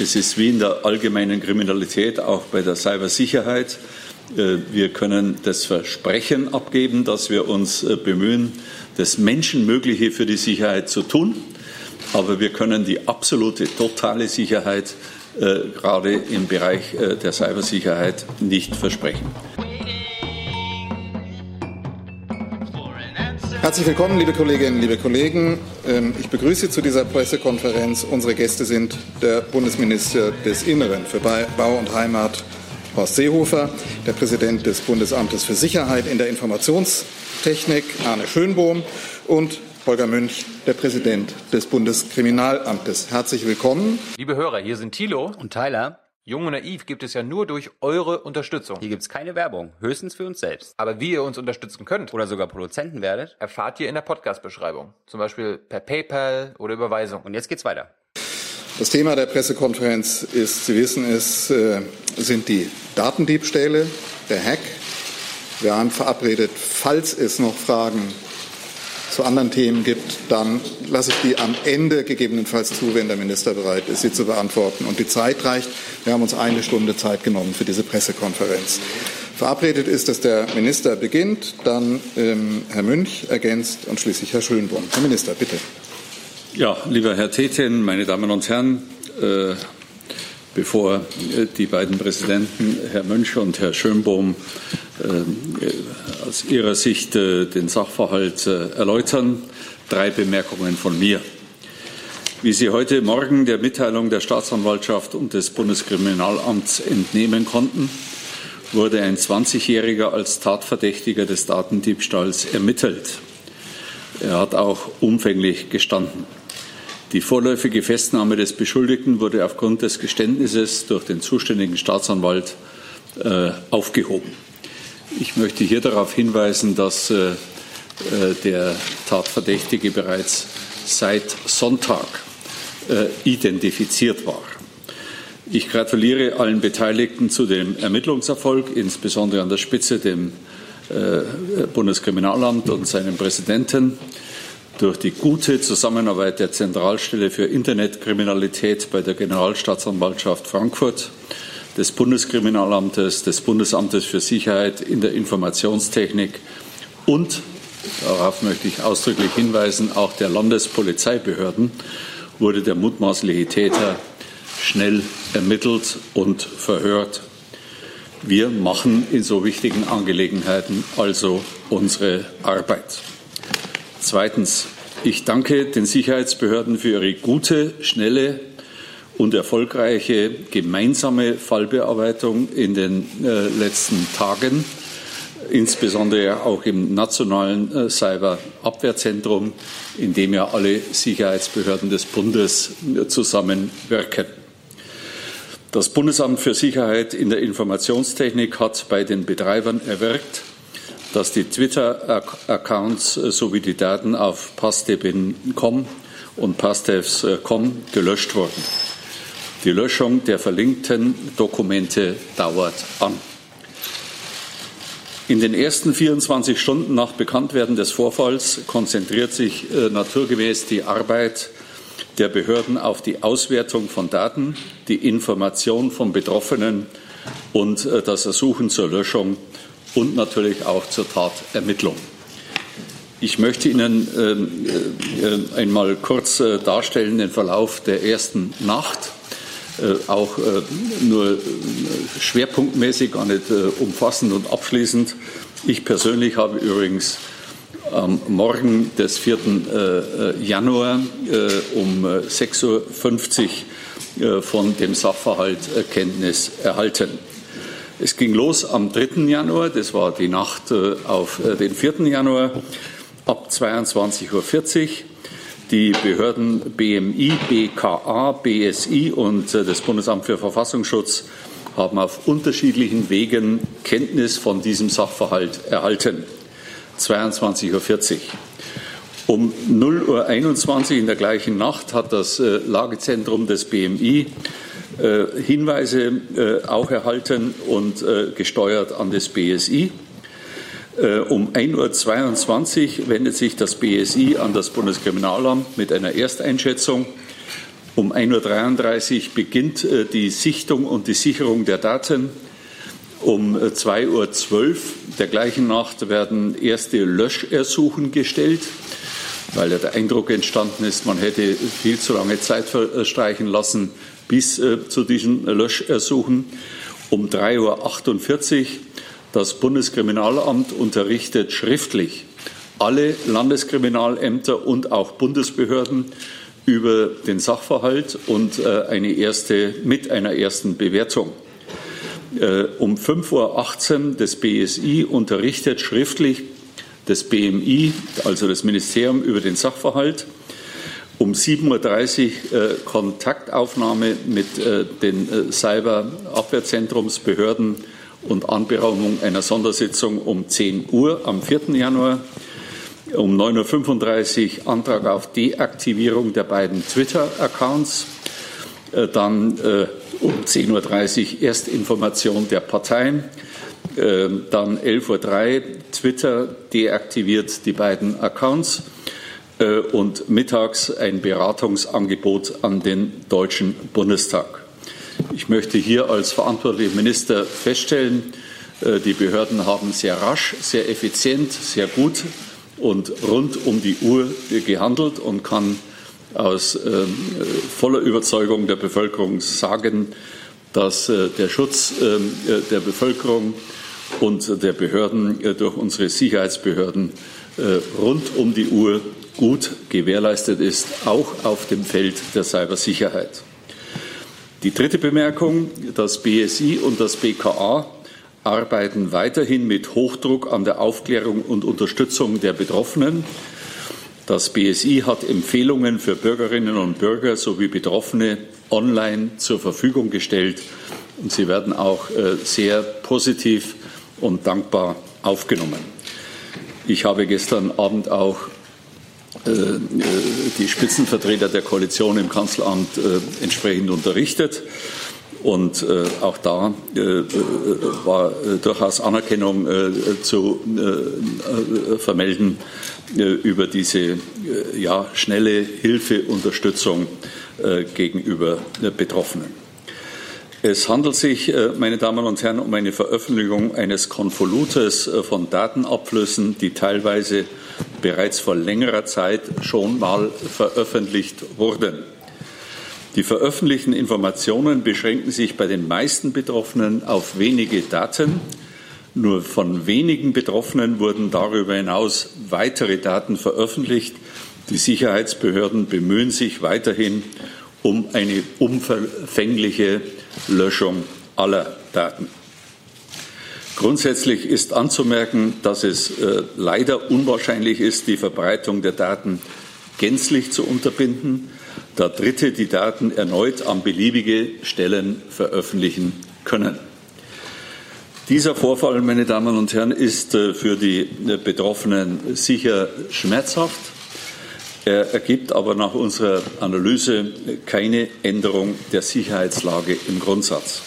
Es ist wie in der allgemeinen Kriminalität, auch bei der Cybersicherheit. Äh, wir können das Versprechen abgeben, dass wir uns äh, bemühen, das Menschenmögliche für die Sicherheit zu tun. Aber wir können die absolute, totale Sicherheit äh, gerade im Bereich der Cybersicherheit nicht versprechen. Herzlich willkommen, liebe Kolleginnen, liebe Kollegen. Ähm, ich begrüße zu dieser Pressekonferenz. Unsere Gäste sind der Bundesminister des Inneren für Bau und Heimat, Horst Seehofer, der Präsident des Bundesamtes für Sicherheit in der Informationstechnik, Arne Schönbohm, und Holger Münch, der Präsident des Bundeskriminalamtes. Herzlich willkommen. Liebe Hörer, hier sind Thilo und Tyler. Jung und Naiv gibt es ja nur durch eure Unterstützung. Hier gibt es keine Werbung, höchstens für uns selbst. Aber wie ihr uns unterstützen könnt oder sogar Produzenten werdet, erfahrt ihr in der Podcast-Beschreibung. Zum Beispiel per PayPal oder Überweisung. Und jetzt geht's weiter. Das Thema der Pressekonferenz ist, Sie wissen es, äh, sind die Datendiebstähle, der Hack. Wir haben verabredet, falls es noch Fragen zu anderen Themen gibt, dann lasse ich die am Ende gegebenenfalls zu, wenn der Minister bereit ist, sie zu beantworten. Und die Zeit reicht. Wir haben uns eine Stunde Zeit genommen für diese Pressekonferenz. Verabredet ist, dass der Minister beginnt, dann ähm, Herr Münch ergänzt und schließlich Herr Schönborn. Herr Minister, bitte. Ja, lieber Herr Tetin, meine Damen und Herren, äh, bevor äh, die beiden Präsidenten, Herr Mönch und Herr Schönbohm, äh, aus Ihrer Sicht äh, den Sachverhalt erläutern. Drei Bemerkungen von mir. Wie Sie heute Morgen der Mitteilung der Staatsanwaltschaft und des Bundeskriminalamts entnehmen konnten, wurde ein 20-Jähriger als Tatverdächtiger des Datendiebstahls ermittelt. Er hat auch umfänglich gestanden. Die vorläufige Festnahme des Beschuldigten wurde aufgrund des Geständnisses durch den zuständigen Staatsanwalt äh, aufgehoben. Ich möchte hier darauf hinweisen, dass äh, äh, der Tatverdächtige bereits seit Sonntag äh, identifiziert war. Ich gratuliere allen Beteiligten zu dem Ermittlungserfolg, insbesondere an der Spitze dem äh, Bundeskriminalamt und seinem Präsidenten. Durch die gute Zusammenarbeit der Zentralstelle für Internetkriminalität bei der Generalstaatsanwaltschaft Frankfurt, des Bundeskriminalamtes, des Bundesamtes für Sicherheit in der Informationstechnik und, darauf möchte ich ausdrücklich hinweisen, auch der Landespolizeibehörden wurde der mutmaßliche Täter schnell ermittelt und verhört. Wir machen in so wichtigen Angelegenheiten also unsere Arbeit. Zweitens, ich danke den Sicherheitsbehörden für ihre gute, schnelle und erfolgreiche gemeinsame Fallbearbeitung in den äh, letzten Tagen, insbesondere auch im nationalen äh, Cyberabwehrzentrum, in dem ja alle Sicherheitsbehörden des Bundes äh, zusammenwirken. Das Bundesamt für Sicherheit in der Informationstechnik hat bei den Betreibern erwirkt, dass die Twitter-Accounts äh, sowie die Daten auf pastebin.com und pastevs.com gelöscht wurden. Die Löschung der verlinkten Dokumente dauert an. In den ersten 24 Stunden nach Bekanntwerden des Vorfalls konzentriert sich äh, naturgemäß die Arbeit der Behörden auf die Auswertung von Daten, die Information von Betroffenen und äh, das Ersuchen zur Löschung und natürlich auch zur Tatermittlung. Ich möchte Ihnen äh, äh, einmal kurz äh, darstellen den Verlauf der ersten Nacht, äh, auch nur schwerpunktmäßig, gar nicht umfassend und abschließend. Ich persönlich habe übrigens am Morgen des 4. Januar um 6.50 Uhr von dem Sachverhalt Kenntnis erhalten. Es ging los am 3. Januar, das war die Nacht äh, auf äh, den 4. Januar, ab 22.40 Uhr. Die Behörden BMI, BKA, BSI und äh, das Bundesamt für Verfassungsschutz haben auf unterschiedlichen Wegen Kenntnis von diesem Sachverhalt erhalten. 22.40 Uhr. Um 0.21 Uhr in der gleichen Nacht hat das Lagezentrum des BMI Hinweise äh, auch erhalten und äh, gesteuert an das BSI. Um 1.22 Uhr wendet sich das BSI an das Bundeskriminalamt mit einer Ersteinschätzung. Um 1.33 Uhr beginnt die Sichtung und die Sicherung der Daten. Um 2.12 Uhr der gleichen Nacht werden erste Löschersuchen gestellt, weil ja der Eindruck entstanden ist, man hätte viel zu lange Zeit verstreichen lassen bis zu diesen Löschersuchen. Um 3.48 Uhr das Bundeskriminalamt unterrichtet schriftlich alle Landeskriminalämter und auch Bundesbehörden über den Sachverhalt und eine erste, mit einer ersten Bewertung. Um 5.18 Uhr das BSI unterrichtet schriftlich das BMI, also das Ministerium, über den Sachverhalt. Um 7.30 Uhr Kontaktaufnahme mit den Cyberabwehrzentrumsbehörden und Anberaumung einer Sondersitzung um 10 Uhr am 4. Januar. Um 9.35 Uhr Antrag auf Deaktivierung der beiden Twitter-Accounts. Dann um 10.30 Uhr Erstinformation der Parteien. Dann 11.03 Uhr Twitter deaktiviert die beiden Accounts und mittags ein Beratungsangebot an den Deutschen Bundestag. Ich möchte hier als verantwortlicher Minister feststellen, die Behörden haben sehr rasch, sehr effizient, sehr gut und rund um die Uhr gehandelt und kann aus voller Überzeugung der Bevölkerung sagen, dass der Schutz der Bevölkerung und der Behörden durch unsere Sicherheitsbehörden rund um die Uhr gut gewährleistet ist, auch auf dem Feld der Cybersicherheit. Die dritte Bemerkung, das BSI und das BKA arbeiten weiterhin mit Hochdruck an der Aufklärung und Unterstützung der Betroffenen. Das BSI hat Empfehlungen für Bürgerinnen und Bürger sowie Betroffene online zur Verfügung gestellt und sie werden auch sehr positiv und dankbar aufgenommen. Ich habe gestern Abend auch die Spitzenvertreter der Koalition im Kanzleramt entsprechend unterrichtet. Und auch da war durchaus Anerkennung zu vermelden über diese ja, schnelle Hilfe, Unterstützung gegenüber Betroffenen. Es handelt sich, meine Damen und Herren, um eine Veröffentlichung eines Konvolutes von Datenabflüssen, die teilweise bereits vor längerer Zeit schon mal veröffentlicht wurden. Die veröffentlichten Informationen beschränken sich bei den meisten Betroffenen auf wenige Daten. Nur von wenigen Betroffenen wurden darüber hinaus weitere Daten veröffentlicht. Die Sicherheitsbehörden bemühen sich weiterhin um eine umfängliche Löschung aller Daten. Grundsätzlich ist anzumerken, dass es leider unwahrscheinlich ist, die Verbreitung der Daten gänzlich zu unterbinden, da Dritte die Daten erneut an beliebige Stellen veröffentlichen können. Dieser Vorfall, meine Damen und Herren, ist für die Betroffenen sicher schmerzhaft. Er ergibt aber nach unserer Analyse keine Änderung der Sicherheitslage im Grundsatz.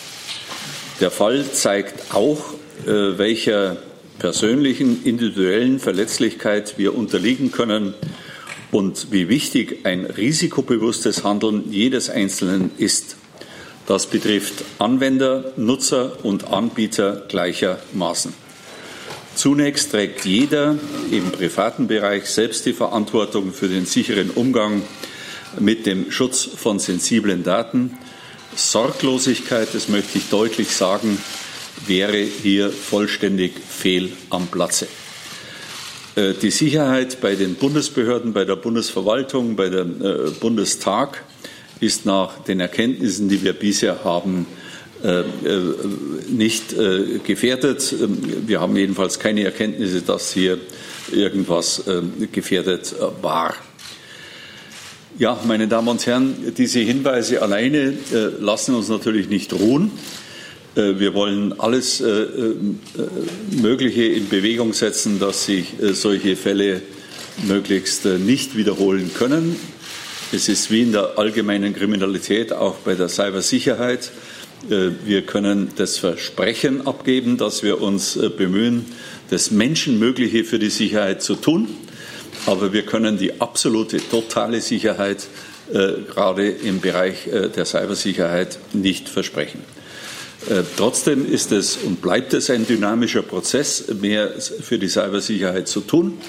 Der Fall zeigt auch, welcher persönlichen, individuellen Verletzlichkeit wir unterliegen können und wie wichtig ein risikobewusstes Handeln jedes Einzelnen ist. Das betrifft Anwender, Nutzer und Anbieter gleichermaßen. Zunächst trägt jeder im privaten Bereich selbst die Verantwortung für den sicheren Umgang mit dem Schutz von sensiblen Daten. Sorglosigkeit, das möchte ich deutlich sagen, wäre hier vollständig fehl am Platze. Die Sicherheit bei den Bundesbehörden, bei der Bundesverwaltung, bei dem Bundestag ist nach den Erkenntnissen, die wir bisher haben, nicht gefährdet. Wir haben jedenfalls keine Erkenntnisse, dass hier irgendwas gefährdet war. Ja, meine Damen und Herren, diese Hinweise alleine lassen uns natürlich nicht ruhen. Wir wollen alles Mögliche in Bewegung setzen, dass sich solche Fälle möglichst nicht wiederholen können. Es ist wie in der allgemeinen Kriminalität, auch bei der Cybersicherheit. Wir können das Versprechen abgeben, dass wir uns bemühen, das Menschenmögliche für die Sicherheit zu tun. Aber wir können die absolute, totale Sicherheit gerade im Bereich der Cybersicherheit nicht versprechen. Trotzdem ist es und bleibt es ein dynamischer Prozess, mehr für die Cybersicherheit zu tun.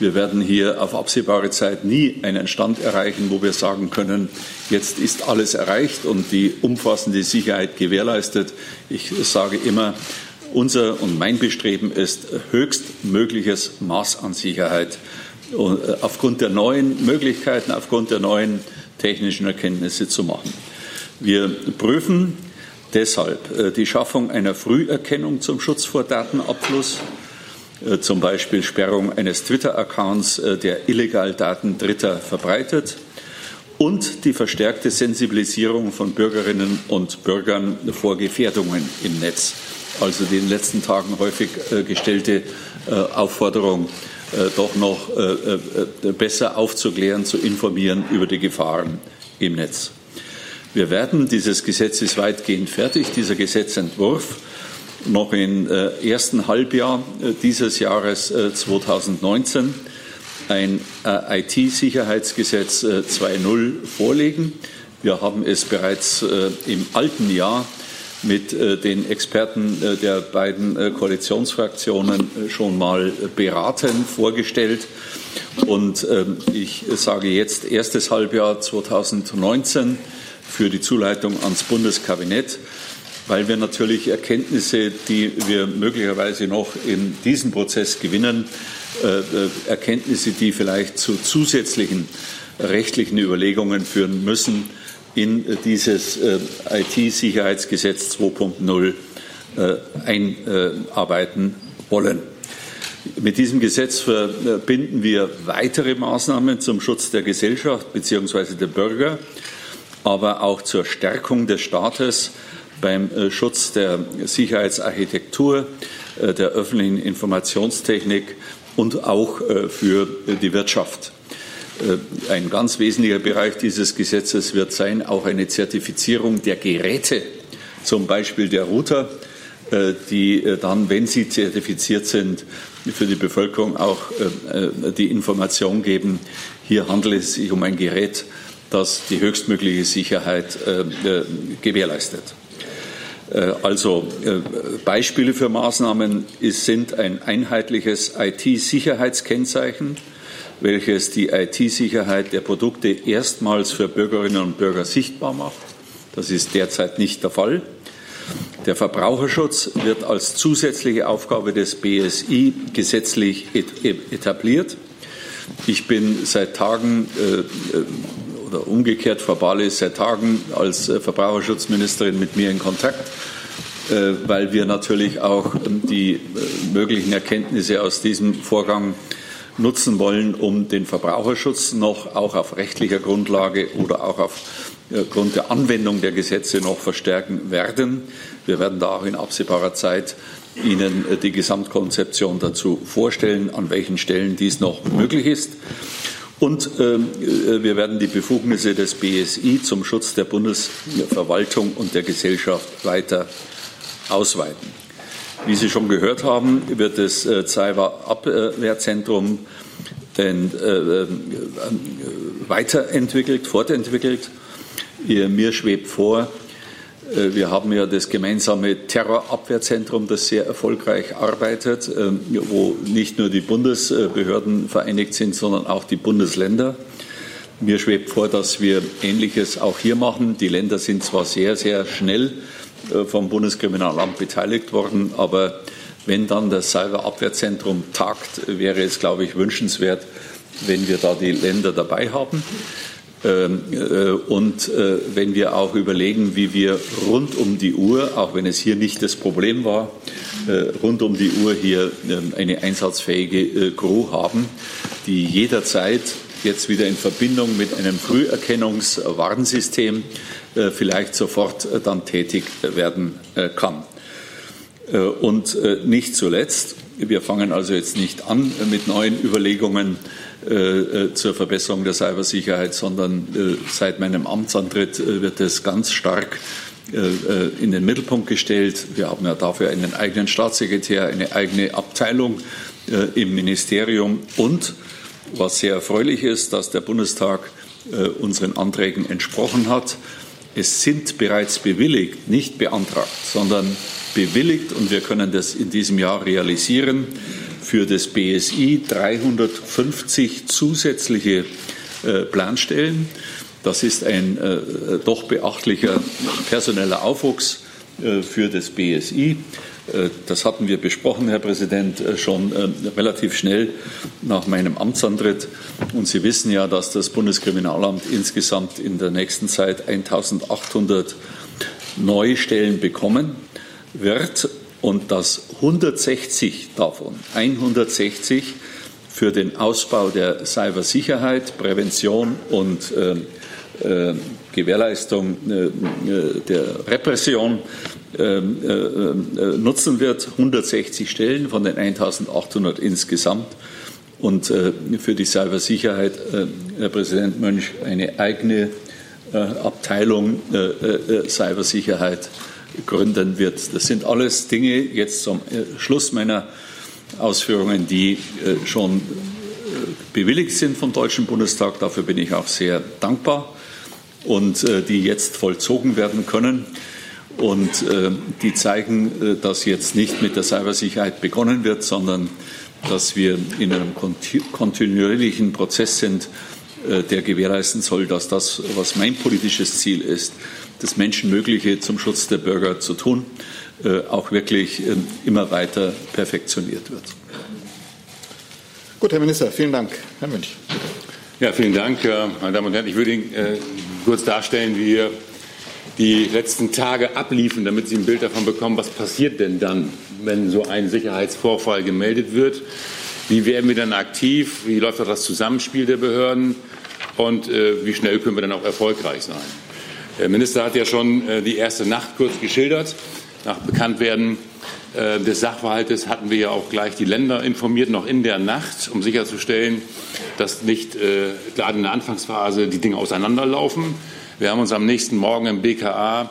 Wir werden hier auf absehbare Zeit nie einen Stand erreichen, wo wir sagen können, jetzt ist alles erreicht und die umfassende Sicherheit gewährleistet. Ich sage immer, unser und mein Bestreben ist höchstmögliches Maß an Sicherheit äh, aufgrund der neuen Möglichkeiten, aufgrund der neuen technischen Erkenntnisse zu machen. Wir prüfen deshalb äh, die Schaffung einer Früherkennung zum Schutz vor Datenabfluss äh, zum Beispiel Sperrung eines Twitter-Accounts, äh, der illegal Daten Dritter verbreitet und die verstärkte Sensibilisierung von Bürgerinnen und Bürgern vor Gefährdungen im Netz. Also die in den letzten Tagen häufig gestellte Aufforderung, doch noch besser aufzuklären, zu informieren über die Gefahren im Netz. Wir werden, dieses Gesetz ist weitgehend fertig, dieser Gesetzentwurf noch im äh, ersten Halbjahr äh, dieses Jahres 2019 äh, ein IT-Sicherheitsgesetz 2.0 vorlegen. Wir haben es bereits im alten Jahr mit den Experten der beiden Koalitionsfraktionen schon mal beraten, vorgestellt. Und ähm, ich sage jetzt erstes Halbjahr 2019 für die Zuleitung ans Bundeskabinett weil wir natürlich Erkenntnisse, die wir möglicherweise noch in diesem Prozess gewinnen, äh, äh, Erkenntnisse, die vielleicht zu zusätzlichen rechtlichen Überlegungen führen müssen, in dieses äh, IT-Sicherheitsgesetz 2.0 einarbeiten wollen. Mit diesem Gesetz verbinden wir weitere Maßnahmen zum Schutz der Gesellschaft bzw. der Bürger, aber auch zur Stärkung des Staates beim äh, Schutz der Sicherheitsarchitektur, äh, der öffentlichen Informationstechnik und auch äh, für die Wirtschaft. Ein ganz wesentlicher Bereich dieses Gesetzes wird sein, auch eine Zertifizierung der Geräte, zum Beispiel der Router, die dann, wenn sie zertifiziert sind, für die Bevölkerung auch die Information geben, hier handelt es sich um ein Gerät, das die höchstmögliche Sicherheit gewährleistet. Äh, also äh, Beispiele für Maßnahmen sind ein einheitliches IT-Sicherheitskennzeichen, welches die IT-Sicherheit der Produkte erstmals für Bürgerinnen und Bürger sichtbar macht. Das ist derzeit nicht der Fall. Der Verbraucherschutz wird als zusätzliche Aufgabe des BSI gesetzlich etabliert. Ich bin seit Tagen äh, oder umgekehrt, Frau Barley ist seit Tagen als äh, Verbraucherschutzministerin mit mir in Kontakt, äh, weil wir natürlich auch ähm, die äh, möglichen Erkenntnisse aus diesem Vorgang nutzen wollen, um den Verbraucherschutz noch auch auf rechtlicher Grundlage oder auch aufgrund der Anwendung der Gesetze noch verstärken werden. Wir werden da auch in absehbarer Zeit Ihnen die Gesamtkonzeption dazu vorstellen, an welchen Stellen dies noch möglich ist. Und ähm, äh, wir werden die Befugnisse des BSI zum Schutz der Bundesverwaltung und der Gesellschaft weiter ausweiten. Wie Sie schon gehört haben, wird das äh, Cyberabwehrzentrum äh, äh, weiterentwickelt, fortentwickelt. Mir schwebt vor, wir haben ja das gemeinsame Terrorabwehrzentrum, das sehr erfolgreich arbeitet, ähm, wo nicht nur die Bundesbehörden vereinigt sind, sondern auch die Bundesländer. Mir schwebt vor, dass wir Ähnliches auch hier machen. Die Länder sind zwar sehr, sehr schnell äh, vom Bundeskriminalamt beteiligt worden, aber wenn dann das Cyberabwehrzentrum tagt, wäre es, glaube ich, wünschenswert, wenn wir da die Länder dabei haben. Ähm, äh, und äh, wenn wir auch überlegen, wie wir rund um die Uhr, auch wenn es hier nicht das Problem war, äh, rund um die Uhr hier ähm, eine einsatzfähige Crew haben, die jederzeit jetzt wieder in Verbindung mit einem Früherkennungswarnsystem vielleicht sofort dann tätig werden kann. Und nicht zuletzt, wir fangen also jetzt nicht an mit neuen Überlegungen zur Verbesserung der Cybersicherheit, sondern äh, seit meinem Amtsantritt wird es ganz stark in den Mittelpunkt gestellt. Wir haben ja dafür einen eigenen Staatssekretär, eine eigene Abteilung im Ministerium und was sehr erfreulich ist, dass der Bundestag unseren Anträgen entsprochen hat. Es sind bereits bewilligt, nicht beantragt, sondern bewilligt und wir können das in diesem Jahr realisieren. Für das BSI 350 zusätzliche Planstellen. Das ist ein äh, doch beachtlicher personeller Aufwuchs äh, für das BSI. Äh, das hatten wir besprochen, Herr Präsident, äh, schon äh, relativ schnell nach meinem Amtsantritt. Und Sie wissen ja, dass das Bundeskriminalamt insgesamt in der nächsten Zeit 1800 neue Stellen bekommen wird und dass 160 davon, 160 für den Ausbau der Cybersicherheit, Prävention und äh, äh, Gewährleistung äh, äh, der Repression nutzen wird. 160 Stellen von den 1800 insgesamt. Und für die Cybersicherheit, Herr Präsident Mönch, eine eigene Abteilung Cybersicherheit gründen wird. Das sind alles Dinge jetzt zum Schluss meiner Ausführungen, die schon bewilligt sind vom Deutschen Bundestag. Dafür bin ich auch sehr dankbar und äh, die jetzt vollzogen werden können. Und äh, die zeigen, äh, dass jetzt nicht mit der Cybersicherheit begonnen wird, sondern dass wir in einem kontinuierlichen Prozess sind, der gewährleisten soll, dass das, was mein politisches Ziel ist, das Menschenmögliche zum Schutz der Bürger zu tun, auch wirklich immer weiter perfektioniert wird. Gut, Herr Minister, vielen Dank. Herr Münch. Ja, vielen Dank, meine Damen und Herren. Ich würde Ihnen kurz darstellen, wie wir die letzten Tage abliefen, damit Sie ein Bild davon bekommen, was passiert denn dann, wenn so ein Sicherheitsvorfall gemeldet wird. Wie werden wir dann aktiv? Wie läuft das Zusammenspiel der Behörden? Und äh, wie schnell können wir dann auch erfolgreich sein? Der Minister hat ja schon äh, die erste Nacht kurz geschildert. Nach Bekanntwerden äh, des Sachverhaltes hatten wir ja auch gleich die Länder informiert, noch in der Nacht, um sicherzustellen, dass nicht äh, gerade in der Anfangsphase die Dinge auseinanderlaufen. Wir haben uns am nächsten Morgen im BKA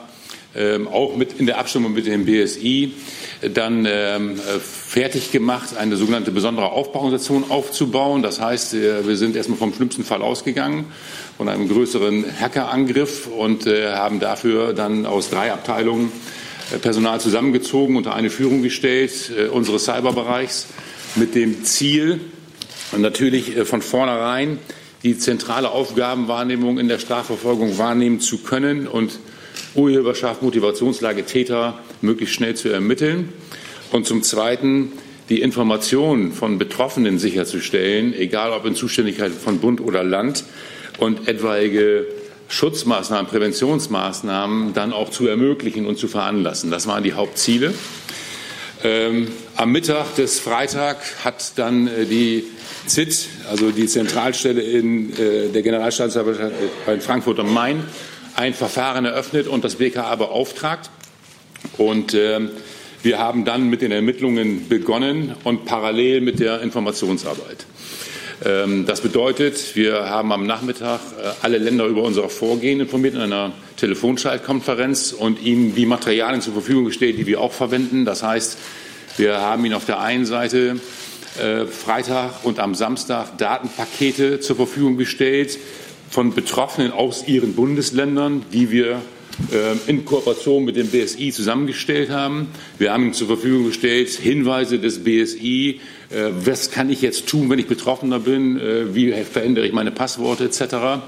ähm, auch mit in der Abstimmung mit dem BSI dann ähm, fertig gemacht, eine sogenannte besondere Aufbauorganisation aufzubauen. Das heißt, äh, wir sind erstmal vom schlimmsten Fall ausgegangen, von einem größeren Hackerangriff und äh, haben dafür dann aus drei Abteilungen äh, Personal zusammengezogen, unter eine Führung gestellt, äh, unseres Cyberbereichs, mit dem Ziel, natürlich von vornherein die zentrale Aufgabenwahrnehmung in der Strafverfolgung wahrnehmen zu können und Urheberschaft, Motivationslage Täter möglichst schnell zu ermitteln. Und zum Zweiten die Informationen von Betroffenen sicherzustellen, egal ob in Zuständigkeit von Bund oder Land und etwaige Schutzmaßnahmen, Präventionsmaßnahmen dann auch zu ermöglichen und zu veranlassen. Das waren die Hauptziele. Ähm, am Mittag des Freitag hat dann äh, die ZIT, also die Zentralstelle in äh, der Generalstaatsanwaltschaft in Frankfurt am Main, ein Verfahren eröffnet und das BKA beauftragt. Und äh, wir haben dann mit den Ermittlungen begonnen und parallel mit der Informationsarbeit. Ähm, das bedeutet, wir haben am Nachmittag äh, alle Länder über unser Vorgehen informiert in einer Telefonschaltkonferenz und ihnen die Materialien zur Verfügung gestellt, die wir auch verwenden. Das heißt, wir haben ihnen auf der einen Seite äh, Freitag und am Samstag Datenpakete zur Verfügung gestellt von Betroffenen aus ihren Bundesländern, die wir äh, in Kooperation mit dem BSI zusammengestellt haben. Wir haben ihnen zur Verfügung gestellt Hinweise des BSI, was kann ich jetzt tun, wenn ich Betroffener bin, äh, wie verändere ich meine Passworte etc.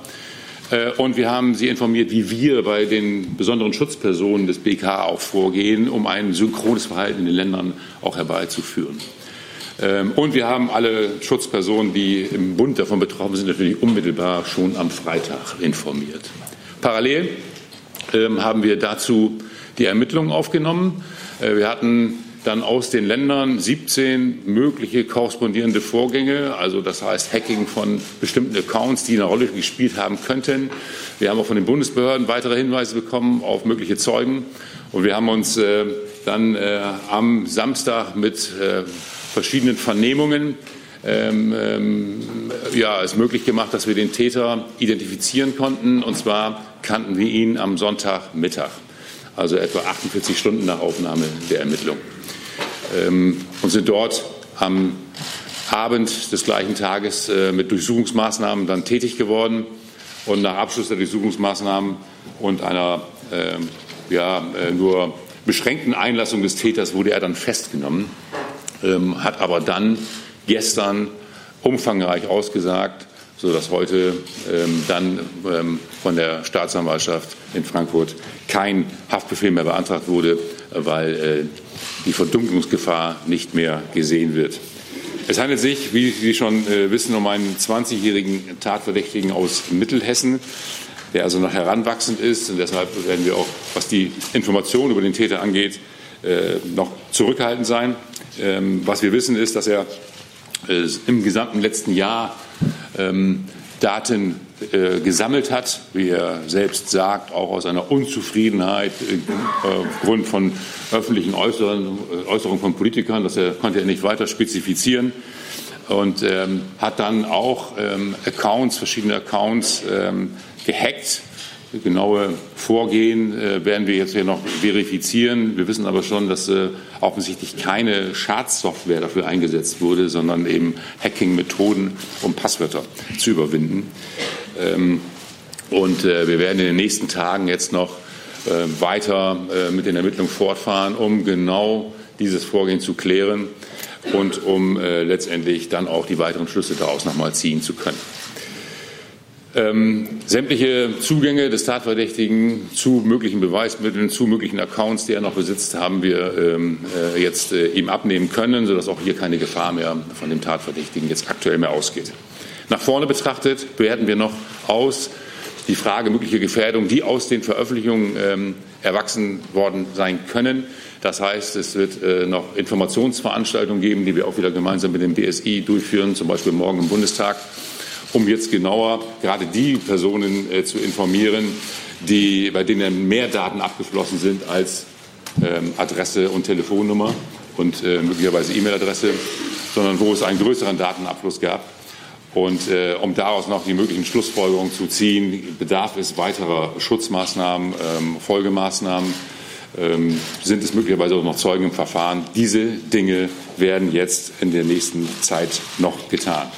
Und wir haben Sie informiert, wie wir bei den besonderen Schutzpersonen des BK auch vorgehen, um ein synchrones Verhalten in den Ländern auch herbeizuführen. Ähm, und wir haben alle Schutzpersonen, die im Bund davon betroffen sind, natürlich unmittelbar schon am Freitag informiert. Parallel ähm, haben wir dazu die Ermittlungen aufgenommen. Wir hatten dann aus den Ländern 17 mögliche korrespondierende Vorgänge, also das heißt Hacking von bestimmten Accounts, die eine Rolle gespielt haben könnten. Wir haben auch von den Bundesbehörden weitere Hinweise bekommen auf mögliche Zeugen. Und wir haben uns äh, dann äh, am Samstag mit äh, verschiedenen Vernehmungen ähm, ähm, ja, es möglich gemacht, dass wir den Täter identifizieren konnten. Und zwar kannten wir ihn am Sonntagmittag, also etwa 48 Stunden nach Aufnahme der Ermittlungen und sind dort am Abend des gleichen Tages äh, mit Durchsuchungsmaßnahmen dann tätig geworden. Und nach Abschluss der Durchsuchungsmaßnahmen und einer äh, ja, äh, nur beschränkten Einlassung des Täters wurde er dann festgenommen, ähm, hat aber dann gestern umfangreich ausgesagt, sodass heute ähm, dann ähm, von der Staatsanwaltschaft in Frankfurt kein Haftbefehl mehr beantragt wurde, weil äh, die Verdunklungsgefahr nicht mehr gesehen wird. Es handelt sich, wie Sie schon äh, wissen, um einen 20-jährigen Tatverdächtigen aus Mittelhessen, der also noch heranwachsend ist. Und deshalb werden wir auch, was die Information über den Täter angeht, äh, noch zurückhaltend sein. Ähm, was wir wissen, ist, dass er im gesamten letzten Jahr ähm, Daten äh, gesammelt hat, wie er selbst sagt, auch aus einer Unzufriedenheit äh, aufgrund von öffentlichen Äußerungen, äh, Äußerungen von Politikern. Das konnte er nicht weiter spezifizieren und ähm, hat dann auch ähm, Accounts, verschiedene Accounts ähm, gehackt genaue Vorgehen äh, werden wir jetzt hier noch verifizieren. Wir wissen aber schon, dass äh, offensichtlich keine Schadsoftware dafür eingesetzt wurde, sondern eben Hacking-Methoden, um Passwörter zu überwinden. Ähm, und äh, wir werden in den nächsten Tagen jetzt noch äh, weiter äh, mit den Ermittlungen fortfahren, um genau dieses Vorgehen zu klären und um äh, letztendlich dann auch die weiteren Schlüsse daraus nochmal ziehen zu können. Ähm, sämtliche Zugänge des Tatverdächtigen zu möglichen Beweismitteln, zu möglichen Accounts, die er noch besitzt, haben wir ähm, äh, jetzt äh, ihm abnehmen können, sodass auch hier keine Gefahr mehr von dem Tatverdächtigen jetzt aktuell mehr ausgeht. Nach vorne betrachtet werten wir noch aus die Frage möglicher Gefährdung, die aus den Veröffentlichungen ähm, erwachsen worden sein können. Das heißt, es wird äh, noch Informationsveranstaltungen geben, die wir auch wieder gemeinsam mit dem BSI durchführen, zum Beispiel morgen im Bundestag um jetzt genauer gerade die Personen äh, zu informieren, die, bei denen mehr Daten abgeflossen sind als ähm, Adresse und Telefonnummer und äh, möglicherweise E-Mail-Adresse, sondern wo es einen größeren Datenabfluss gab. Und äh, um daraus noch die möglichen Schlussfolgerungen zu ziehen, bedarf es weiterer Schutzmaßnahmen, ähm, Folgemaßnahmen. Ähm, sind es möglicherweise auch noch Zeugen im Verfahren? Diese Dinge werden jetzt in der nächsten Zeit noch getan.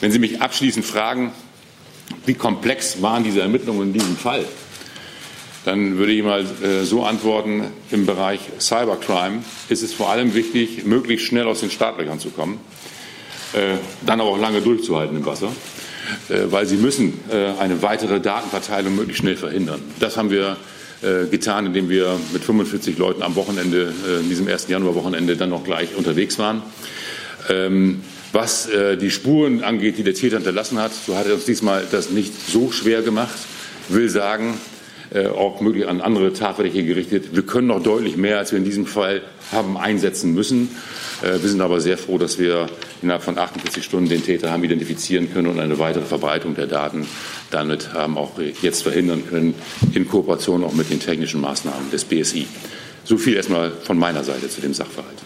Wenn Sie mich abschließend fragen, wie komplex waren diese Ermittlungen in diesem Fall, dann würde ich mal äh, so antworten, im Bereich Cybercrime ist es vor allem wichtig, möglichst schnell aus den Startlöchern zu kommen, äh, dann aber auch lange durchzuhalten im Wasser, äh, weil sie müssen eine weitere Datenverteilung möglichst schnell verhindern. Das haben wir getan, indem wir mit 45 Leuten am Wochenende, in diesem ersten Januarwochenende, dann noch gleich unterwegs waren. Ähm, was äh, die Spuren angeht, die der Täter hinterlassen hat, so hat er uns diesmal das nicht so schwer gemacht. Will sagen, äh, auch möglich an andere Tatverdächtige gerichtet, wir können noch deutlich mehr, als wir in diesem Fall haben einsetzen müssen. Äh, wir sind aber sehr froh, dass wir innerhalb von 48 Stunden den Täter haben identifizieren können und eine weitere Verbreitung der Daten damit haben auch jetzt verhindern können, in Kooperation auch mit den technischen Maßnahmen des BSI. So viel erstmal von meiner Seite zu dem Sachverhalt.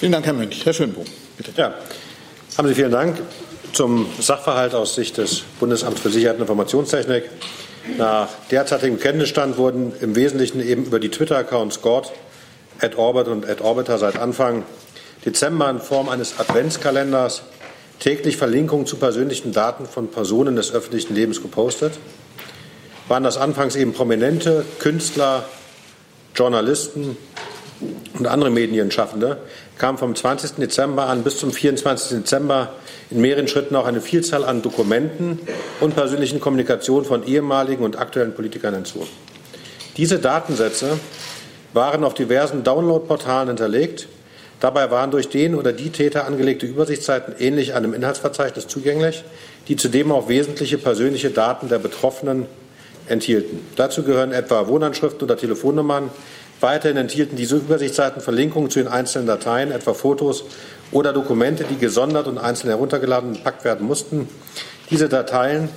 Vielen Dank, Herr Mönch. Herr Schönbohm, bitte. Ja. Haben Sie vielen Dank. Zum Sachverhalt aus Sicht des Bundesamts für Sicherheit und Informationstechnik. Nach derzeitigem Kenntnisstand wurden im Wesentlichen eben über die Twitter-Accounts God, @orbit und @orbiter seit Anfang Dezember in Form eines Adventskalenders täglich Verlinkungen zu persönlichen Daten von Personen des öffentlichen Lebens gepostet. Waren das anfangs eben prominente Künstler, Journalisten und andere Medienschaffende, kam vom 20. Dezember an bis zum 24. Dezember in mehreren Schritten auch eine Vielzahl an Dokumenten und persönlichen Kommunikationen von ehemaligen und aktuellen Politikern hinzu. Diese Datensätze waren auf diversen Downloadportalen hinterlegt. Dabei waren durch den oder die Täter angelegte Übersichtsseiten ähnlich einem Inhaltsverzeichnis zugänglich, die zudem auch wesentliche persönliche Daten der Betroffenen enthielten. Dazu gehören etwa Wohnanschriften oder Telefonnummern, Weiterhin enthielten diese Übersichtsseiten Verlinkungen zu den einzelnen Dateien, etwa Fotos oder Dokumente, die gesondert und einzeln heruntergeladen und gepackt werden mussten. Diese Dateien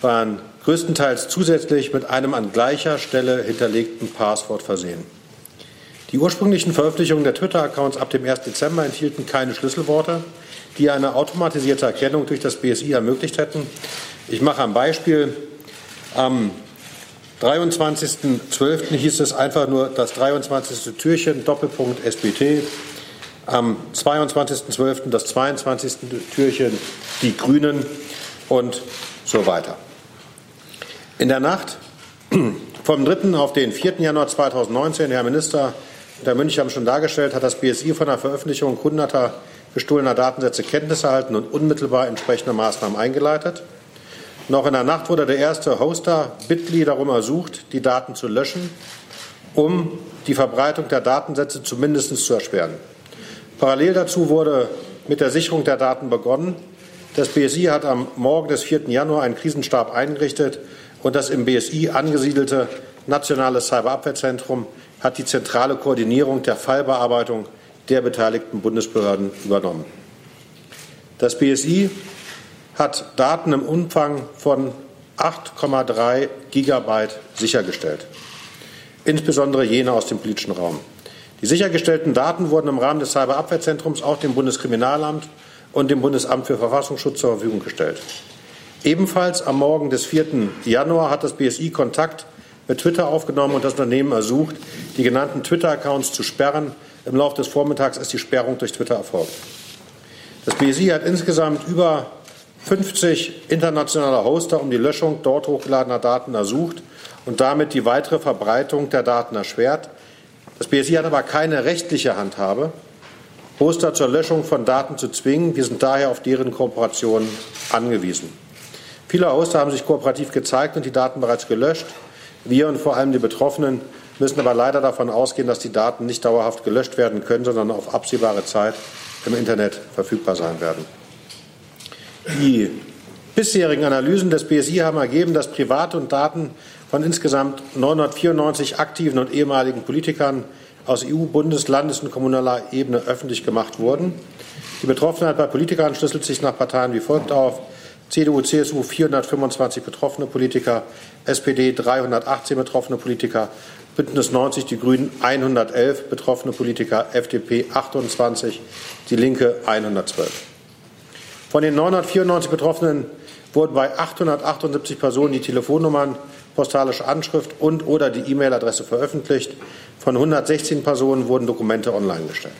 waren größtenteils zusätzlich mit einem an gleicher Stelle hinterlegten Passwort versehen. Die ursprünglichen Veröffentlichungen der Twitter-Accounts ab dem 1. Dezember enthielten keine Schlüsselworte, die eine automatisierte Erkennung durch das BSI ermöglicht hätten. Ich mache ein Beispiel. Am 23.12. hieß es einfach nur das 23. Türchen, Doppelpunkt SBT. Am 22.12. das 22. Türchen, die Grünen und so weiter. In der Nacht vom 3. auf den 4. Januar 2019, Herr Minister und Herr Münch haben schon dargestellt, hat das BSI von der Veröffentlichung hunderter gestohlener Datensätze Kenntnis erhalten und unmittelbar entsprechende Maßnahmen eingeleitet. Noch in der Nacht wurde der erste Hoster Bitly darum ersucht, die Daten zu löschen, um die Verbreitung der Datensätze zumindest zu erschweren. Parallel dazu wurde mit der Sicherung der Daten begonnen. Das BSI hat am Morgen des 4. Januar einen Krisenstab eingerichtet und das im BSI angesiedelte Nationale Cyberabwehrzentrum hat die zentrale Koordinierung der Fallbearbeitung der beteiligten Bundesbehörden übernommen. Das BSI hat Daten im Umfang von 8,3 Gigabyte sichergestellt, insbesondere jene aus dem politischen Raum. Die sichergestellten Daten wurden im Rahmen des Cyberabwehrzentrums auch dem Bundeskriminalamt und dem Bundesamt für Verfassungsschutz zur Verfügung gestellt. Ebenfalls am Morgen des 4. Januar hat das BSI Kontakt mit Twitter aufgenommen und das Unternehmen ersucht, die genannten Twitter-Accounts zu sperren. Im Laufe des Vormittags ist die Sperrung durch Twitter erfolgt. Das BSI hat insgesamt über 50 internationale Hoster um die Löschung dort hochgeladener Daten ersucht und damit die weitere Verbreitung der Daten erschwert. Das BSI hat aber keine rechtliche Handhabe, Hoster zur Löschung von Daten zu zwingen. Wir sind daher auf deren Kooperation angewiesen. Viele Hoster haben sich kooperativ gezeigt und die Daten bereits gelöscht. Wir und vor allem die Betroffenen müssen aber leider davon ausgehen, dass die Daten nicht dauerhaft gelöscht werden können, sondern auf absehbare Zeit im Internet verfügbar sein werden. Die bisherigen Analysen des BSI haben ergeben, dass Private und Daten von insgesamt 994 aktiven und ehemaligen Politikern aus EU, Bundes-, Landes- und kommunaler Ebene öffentlich gemacht wurden. Die Betroffenheit bei Politikern schlüsselt sich nach Parteien wie folgt auf. CDU, CSU 425 betroffene Politiker, SPD 318 betroffene Politiker, Bündnis 90, die Grünen 111 betroffene Politiker, FDP 28, die Linke 112. Von den 994 Betroffenen wurden bei 878 Personen die Telefonnummern, postalische Anschrift und oder die E-Mail-Adresse veröffentlicht. Von 116 Personen wurden Dokumente online gestellt.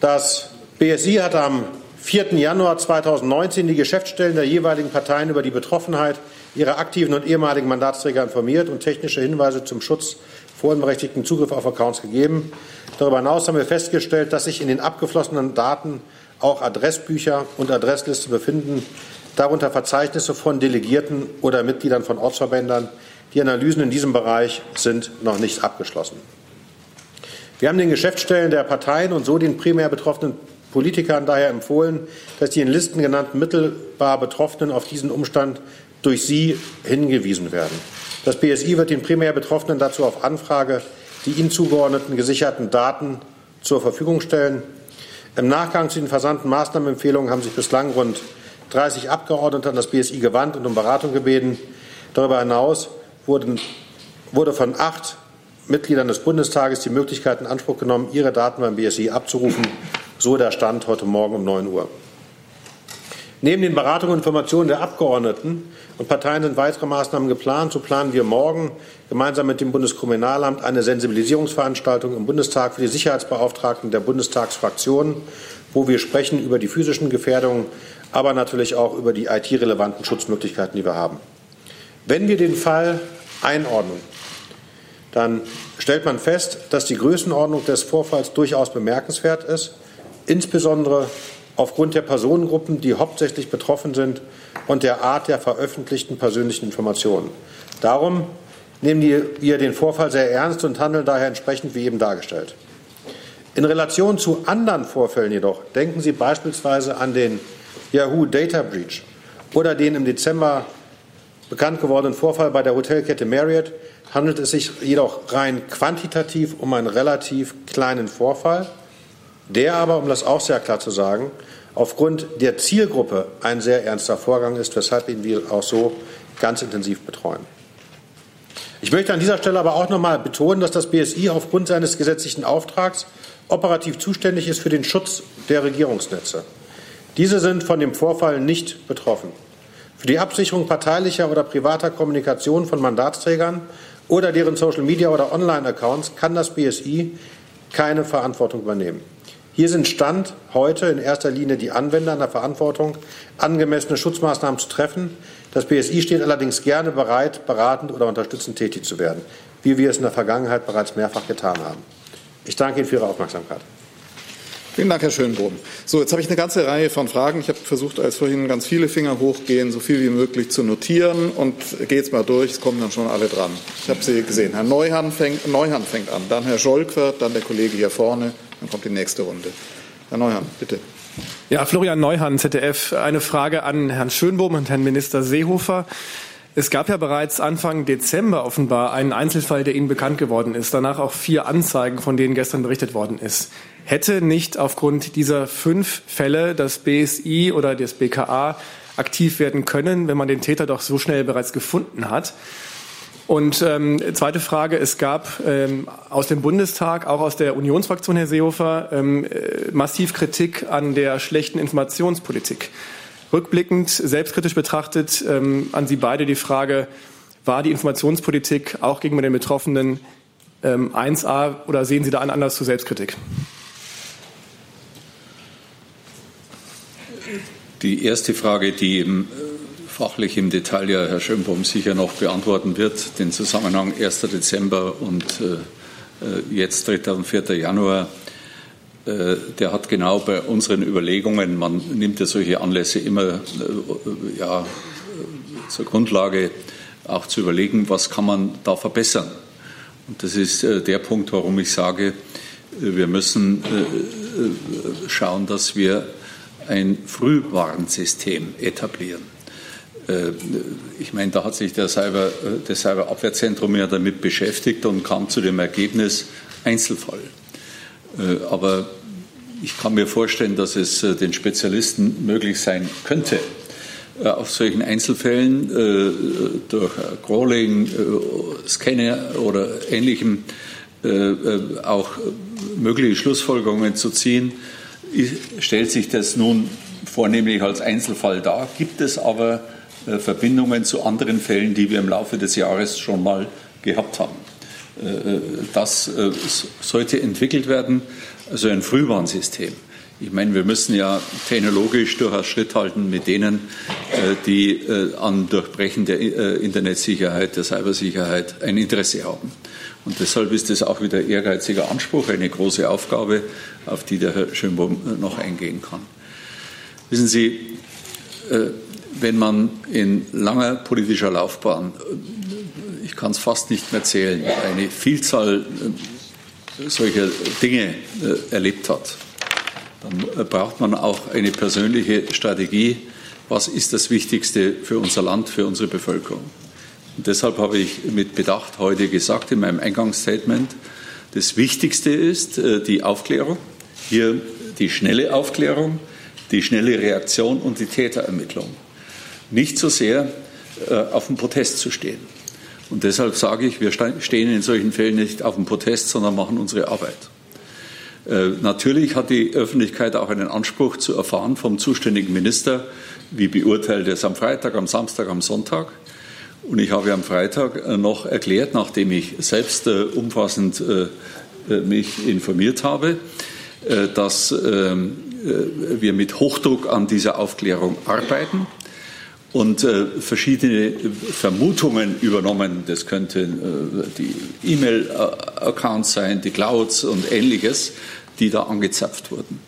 Das BSI hat am 4. Januar 2019 die Geschäftsstellen der jeweiligen Parteien über die Betroffenheit ihrer aktiven und ehemaligen Mandatsträger informiert und technische Hinweise zum Schutz vor unberechtigten Zugriff auf Accounts gegeben. Darüber hinaus haben wir festgestellt, dass sich in den abgeflossenen Daten auch Adressbücher und Adressliste befinden, darunter Verzeichnisse von Delegierten oder Mitgliedern von Ortsverbänden. Die Analysen in diesem Bereich sind noch nicht abgeschlossen. Wir haben den Geschäftsstellen der Parteien und so den primär betroffenen Politikern daher empfohlen, dass die in Listen genannten mittelbar Betroffenen auf diesen Umstand durch sie hingewiesen werden. Das BSI wird den primär Betroffenen dazu auf Anfrage die ihnen zugeordneten gesicherten Daten zur Verfügung stellen. Im Nachgang zu den versandten Maßnahmenempfehlungen haben sich bislang rund 30 Abgeordnete an das BSI gewandt und um Beratung gebeten. Darüber hinaus wurden, wurde von acht Mitgliedern des Bundestages die Möglichkeit in Anspruch genommen, ihre Daten beim BSI abzurufen. So der Stand heute Morgen um 9 Uhr. Neben den Beratungen und Informationen der Abgeordneten und Parteien sind weitere Maßnahmen geplant. So planen wir morgen gemeinsam mit dem Bundeskriminalamt eine Sensibilisierungsveranstaltung im Bundestag für die Sicherheitsbeauftragten der Bundestagsfraktionen, wo wir sprechen über die physischen Gefährdungen, aber natürlich auch über die IT-relevanten Schutzmöglichkeiten, die wir haben. Wenn wir den Fall einordnen, dann stellt man fest, dass die Größenordnung des Vorfalls durchaus bemerkenswert ist, insbesondere aufgrund der Personengruppen, die hauptsächlich betroffen sind und der Art der veröffentlichten persönlichen Informationen. Darum nehmen wir den Vorfall sehr ernst und handeln daher entsprechend wie eben dargestellt. In Relation zu anderen Vorfällen jedoch denken Sie beispielsweise an den Yahoo Data Breach oder den im Dezember bekannt gewordenen Vorfall bei der Hotelkette Marriott handelt es sich jedoch rein quantitativ um einen relativ kleinen Vorfall, der aber, um das auch sehr klar zu sagen, aufgrund der Zielgruppe ein sehr ernster Vorgang ist, weshalb ihn wir auch so ganz intensiv betreuen. Ich möchte an dieser Stelle aber auch noch einmal betonen, dass das BSI aufgrund seines gesetzlichen Auftrags operativ zuständig ist für den Schutz der Regierungsnetze. Diese sind von dem Vorfall nicht betroffen. Für die Absicherung parteilicher oder privater Kommunikation von Mandatsträgern oder deren Social Media oder Online-Accounts kann das BSI keine Verantwortung übernehmen. Hier sind Stand heute in erster Linie die Anwender in der Verantwortung, angemessene Schutzmaßnahmen zu treffen. Das BSI steht allerdings gerne bereit, beratend oder unterstützend tätig zu werden, wie wir es in der Vergangenheit bereits mehrfach getan haben. Ich danke Ihnen für Ihre Aufmerksamkeit. Vielen Dank, Herr Schönbohm. So, jetzt habe ich eine ganze Reihe von Fragen. Ich habe versucht, als vorhin ganz viele Finger hochgehen, so viel wie möglich zu notieren und gehe jetzt mal durch. Es kommen dann schon alle dran. Ich habe Sie gesehen. Herr Neuhan fängt, Neuhan fängt an, dann Herr Scholkert, dann der Kollege hier vorne, dann kommt die nächste Runde. Herr Neuhan, bitte. Ja, Florian Neuhan, ZDF. Eine Frage an Herrn Schönbohm und Herrn Minister Seehofer. Es gab ja bereits Anfang Dezember offenbar einen Einzelfall, der Ihnen bekannt geworden ist. Danach auch vier Anzeigen, von denen gestern berichtet worden ist. Hätte nicht aufgrund dieser fünf Fälle das BSI oder das BKA aktiv werden können, wenn man den Täter doch so schnell bereits gefunden hat? Und ähm, zweite Frage, es gab ähm, aus dem Bundestag, auch aus der Unionsfraktion, Herr Seehofer, ähm, äh, massiv Kritik an der schlechten Informationspolitik. Rückblickend, selbstkritisch betrachtet, ähm, an Sie beide die Frage, war die Informationspolitik auch gegenüber den Betroffenen ähm, 1a oder sehen Sie da einen Anlass zur Selbstkritik? Die erste Frage, die im fachlich im Detail ja Herr Schönbohm sicher noch beantworten wird, den Zusammenhang 1. Dezember und äh, äh jetzt 3. und 4. Januar, äh, der hat genau bei unseren Überlegungen, man nimmt ja solche Anlässe immer ja, zur Grundlage, auch zu überlegen, was kann man da verbessern. Und das ist der Punkt, warum ich sage, wir müssen schauen, dass wir ein Frühwarnsystem etablieren. Äh, ich meine, da hat sich der Cyber, äh, das Cyberabwehrzentrum ja damit beschäftigt und kam zu dem Ergebnis Einzelfall. Äh, aber ich kann mir vorstellen, dass es den Spezialisten möglich sein könnte, auf solchen Einzelfällen durch Crawling, Scanner oder Ähnlichem auch mögliche Schlussfolgerungen zu ziehen. Stellt sich das nun vornehmlich als Einzelfall dar, gibt es aber Verbindungen zu anderen Fällen, die wir im Laufe des Jahres schon mal gehabt haben. Äh, äh, das sollte entwickelt werden, also ein Frühwarnsystem. Ich meine, wir müssen ja technologisch durchaus Schritt halten mit denen, die an Durchbrechen der Internetsicherheit, der Cybersicherheit ein Interesse haben. Und deshalb ist das auch wieder ehrgeiziger Anspruch, eine große Aufgabe, auf die der Herr Schönbohm noch eingehen kann. Wissen Sie, wenn man in langer politischer Laufbahn, ich kann es fast nicht mehr zählen, eine Vielzahl äh, solcher Dinge äh, erlebt hat, dann braucht man auch eine persönliche Strategie. Was ist das Wichtigste für unser Land, für unsere Bevölkerung? Und deshalb habe ich mit Bedacht heute gesagt in meinem Eingangsstatement, das Wichtigste ist äh, die Aufklärung, hier die schnelle Aufklärung, die schnelle Reaktion und die Täterermittlung nicht so sehr äh, auf dem Protest zu stehen. Und deshalb sage ich, wir stehen in solchen Fällen nicht auf dem Protest, sondern machen unsere Arbeit. Äh, natürlich hat die Öffentlichkeit auch einen Anspruch zu erfahren vom zuständigen Minister, wie beurteilt er es am Freitag, am Samstag, am Sonntag. Und ich habe am Freitag äh, noch erklärt, nachdem ich selbst umfassend mich informiert habe, dass ähm, wir mit Hochdruck an dieser Aufklärung arbeiten und äh, verschiedene Vermutungen übernommen. Das könnten äh, die E-Mail-Accounts sein, die Clouds und ähnliches, die da angezapft wurden.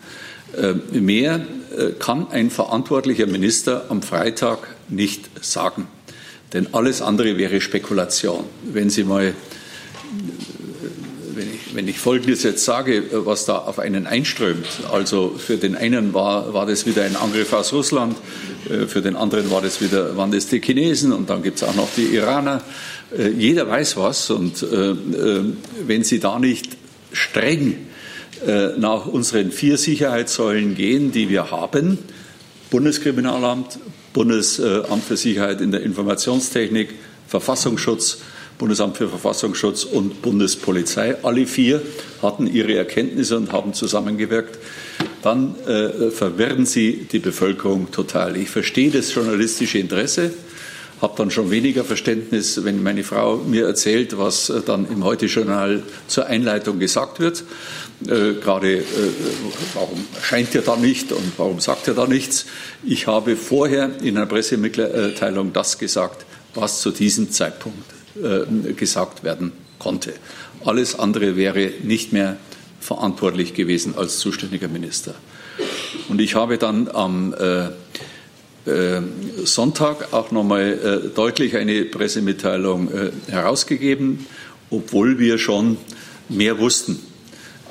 Äh, mehr äh, kann ein verantwortlicher Minister am Freitag nicht sagen, denn alles andere wäre Spekulation. Wenn Sie mal wenn ich, Folgendes jetzt sage, was da auf einen einströmt, also für den einen war, war das wieder ein Angriff aus Russland, äh, für den anderen war das wieder, waren das die Chinesen und dann gibt es auch noch die Iraner. Äh, jeder weiß was und äh, wenn Sie da nicht streng nach unseren vier Sicherheitssäulen gehen, die wir haben, Bundeskriminalamt, Bundesamt für Sicherheit in der Informationstechnik, Verfassungsschutz, Bundesamt für Verfassungsschutz und Bundespolizei. Alle vier hatten ihre Erkenntnisse und haben zusammengewirkt. Dann äh, verwirren sie die Bevölkerung total. Ich verstehe das journalistische Interesse, habe dann schon weniger Verständnis, wenn meine Frau mir erzählt, was dann im Heute-Journal zur Einleitung gesagt wird. Äh, gerade, äh, warum scheint er da nicht und warum sagt er da nichts? Ich habe vorher in einer Pressemitteilung das gesagt, was zu diesem Zeitpunkt äh, gesagt werden konnte. Alles andere wäre nicht mehr verantwortlich gewesen als zuständiger Minister. Und ich habe dann am äh, äh, Sonntag auch nochmal äh, deutlich eine Pressemitteilung äh, herausgegeben, obwohl wir schon mehr wussten.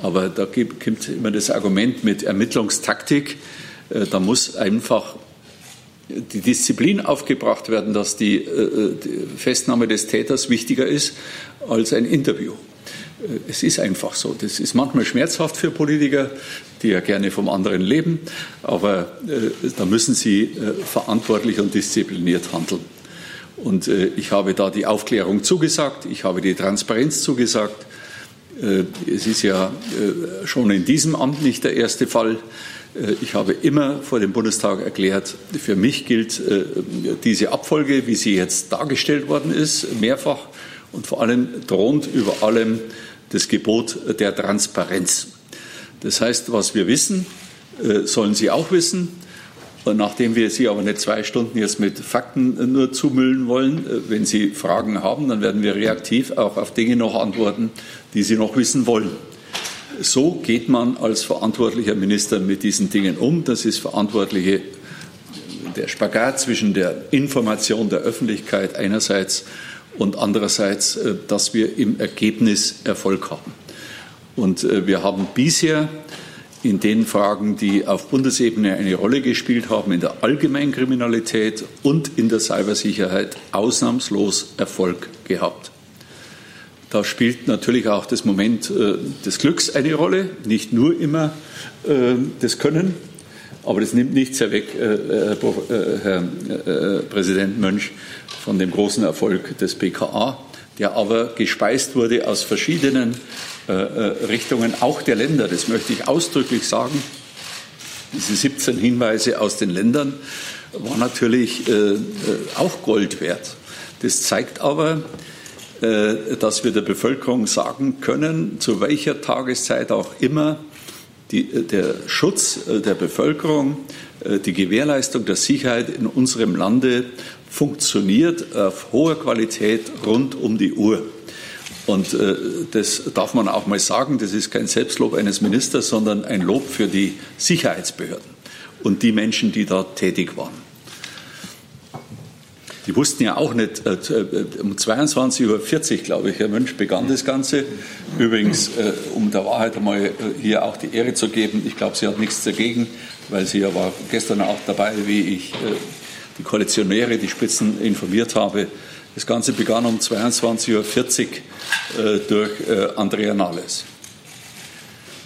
Aber da gibt es immer das Argument mit Ermittlungstaktik. Äh, da muss einfach die Disziplin aufgebracht werden, dass die, äh, die Festnahme des Täters wichtiger ist als ein Interview. Äh, es ist einfach so. Das ist manchmal schmerzhaft für Politiker, die ja gerne vom anderen leben, aber da müssen sie verantwortlich und diszipliniert handeln. Und ich habe da die Aufklärung zugesagt, ich habe die Transparenz zugesagt, äh, es ist ja äh, schon in diesem Amt nicht der erste Fall. Äh, ich habe immer vor dem Bundestag erklärt, für mich gilt diese Abfolge, wie sie jetzt dargestellt worden ist, mehrfach und vor allem thront über allem das Gebot der Transparenz. Das heißt, was wir wissen, sollen Sie auch wissen. Und nachdem wir Sie aber nicht zwei Stunden jetzt mit Fakten nur zumüllen wollen, äh, wenn Sie Fragen haben, dann werden wir reaktiv auch auf Dinge noch antworten, die Sie noch wissen wollen. So geht man als verantwortlicher Minister mit diesen Dingen um. Das ist verantwortliche der Spagat zwischen der Information der Öffentlichkeit einerseits und andererseits, äh, dass wir im Ergebnis Erfolg haben. Und äh, wir haben bisher in den Fragen, die auf Bundesebene eine Rolle gespielt haben, in der Allgemeinkriminalität und in der Cybersicherheit ausnahmslos Erfolg gehabt. Da spielt natürlich auch das Moment äh, des Glücks eine Rolle, nicht nur immer äh, das Können, aber das nimmt nichts weg, äh, äh, äh Herr äh, Präsident Mönch, von dem großen Erfolg des BKA, der aber gespeist wurde aus verschiedenen Richtungen, auch der Länder. Das möchte ich ausdrücklich sagen. Diese 17 Hinweise aus den Ländern waren natürlich auch Gold wert. Das zeigt aber, dass wir der Bevölkerung sagen können, zu welcher Tageszeit auch immer die, der Schutz der Bevölkerung, die Gewährleistung der Sicherheit in unserem Lande funktioniert auf hoher Qualität rund um die Uhr. Und äh, das darf man auch mal sagen, das ist kein Selbstlob eines Ministers, sondern ein Lob für die Sicherheitsbehörden und die Menschen, die da tätig waren. Die wussten ja auch nicht, äh, äh um 22.40 Uhr, glaube ich, Herr Mönch, begann das Ganze. Übrigens, äh, um der Wahrheit einmal hier auch die Ehre zu geben, ich glaube, sie hat nichts dagegen, weil sie ja war gestern auch dabei, wie ich die Koalitionäre, die Spitzen informiert habe. Das Ganze begann um 22.40 Uhr durch Andrea Nahles.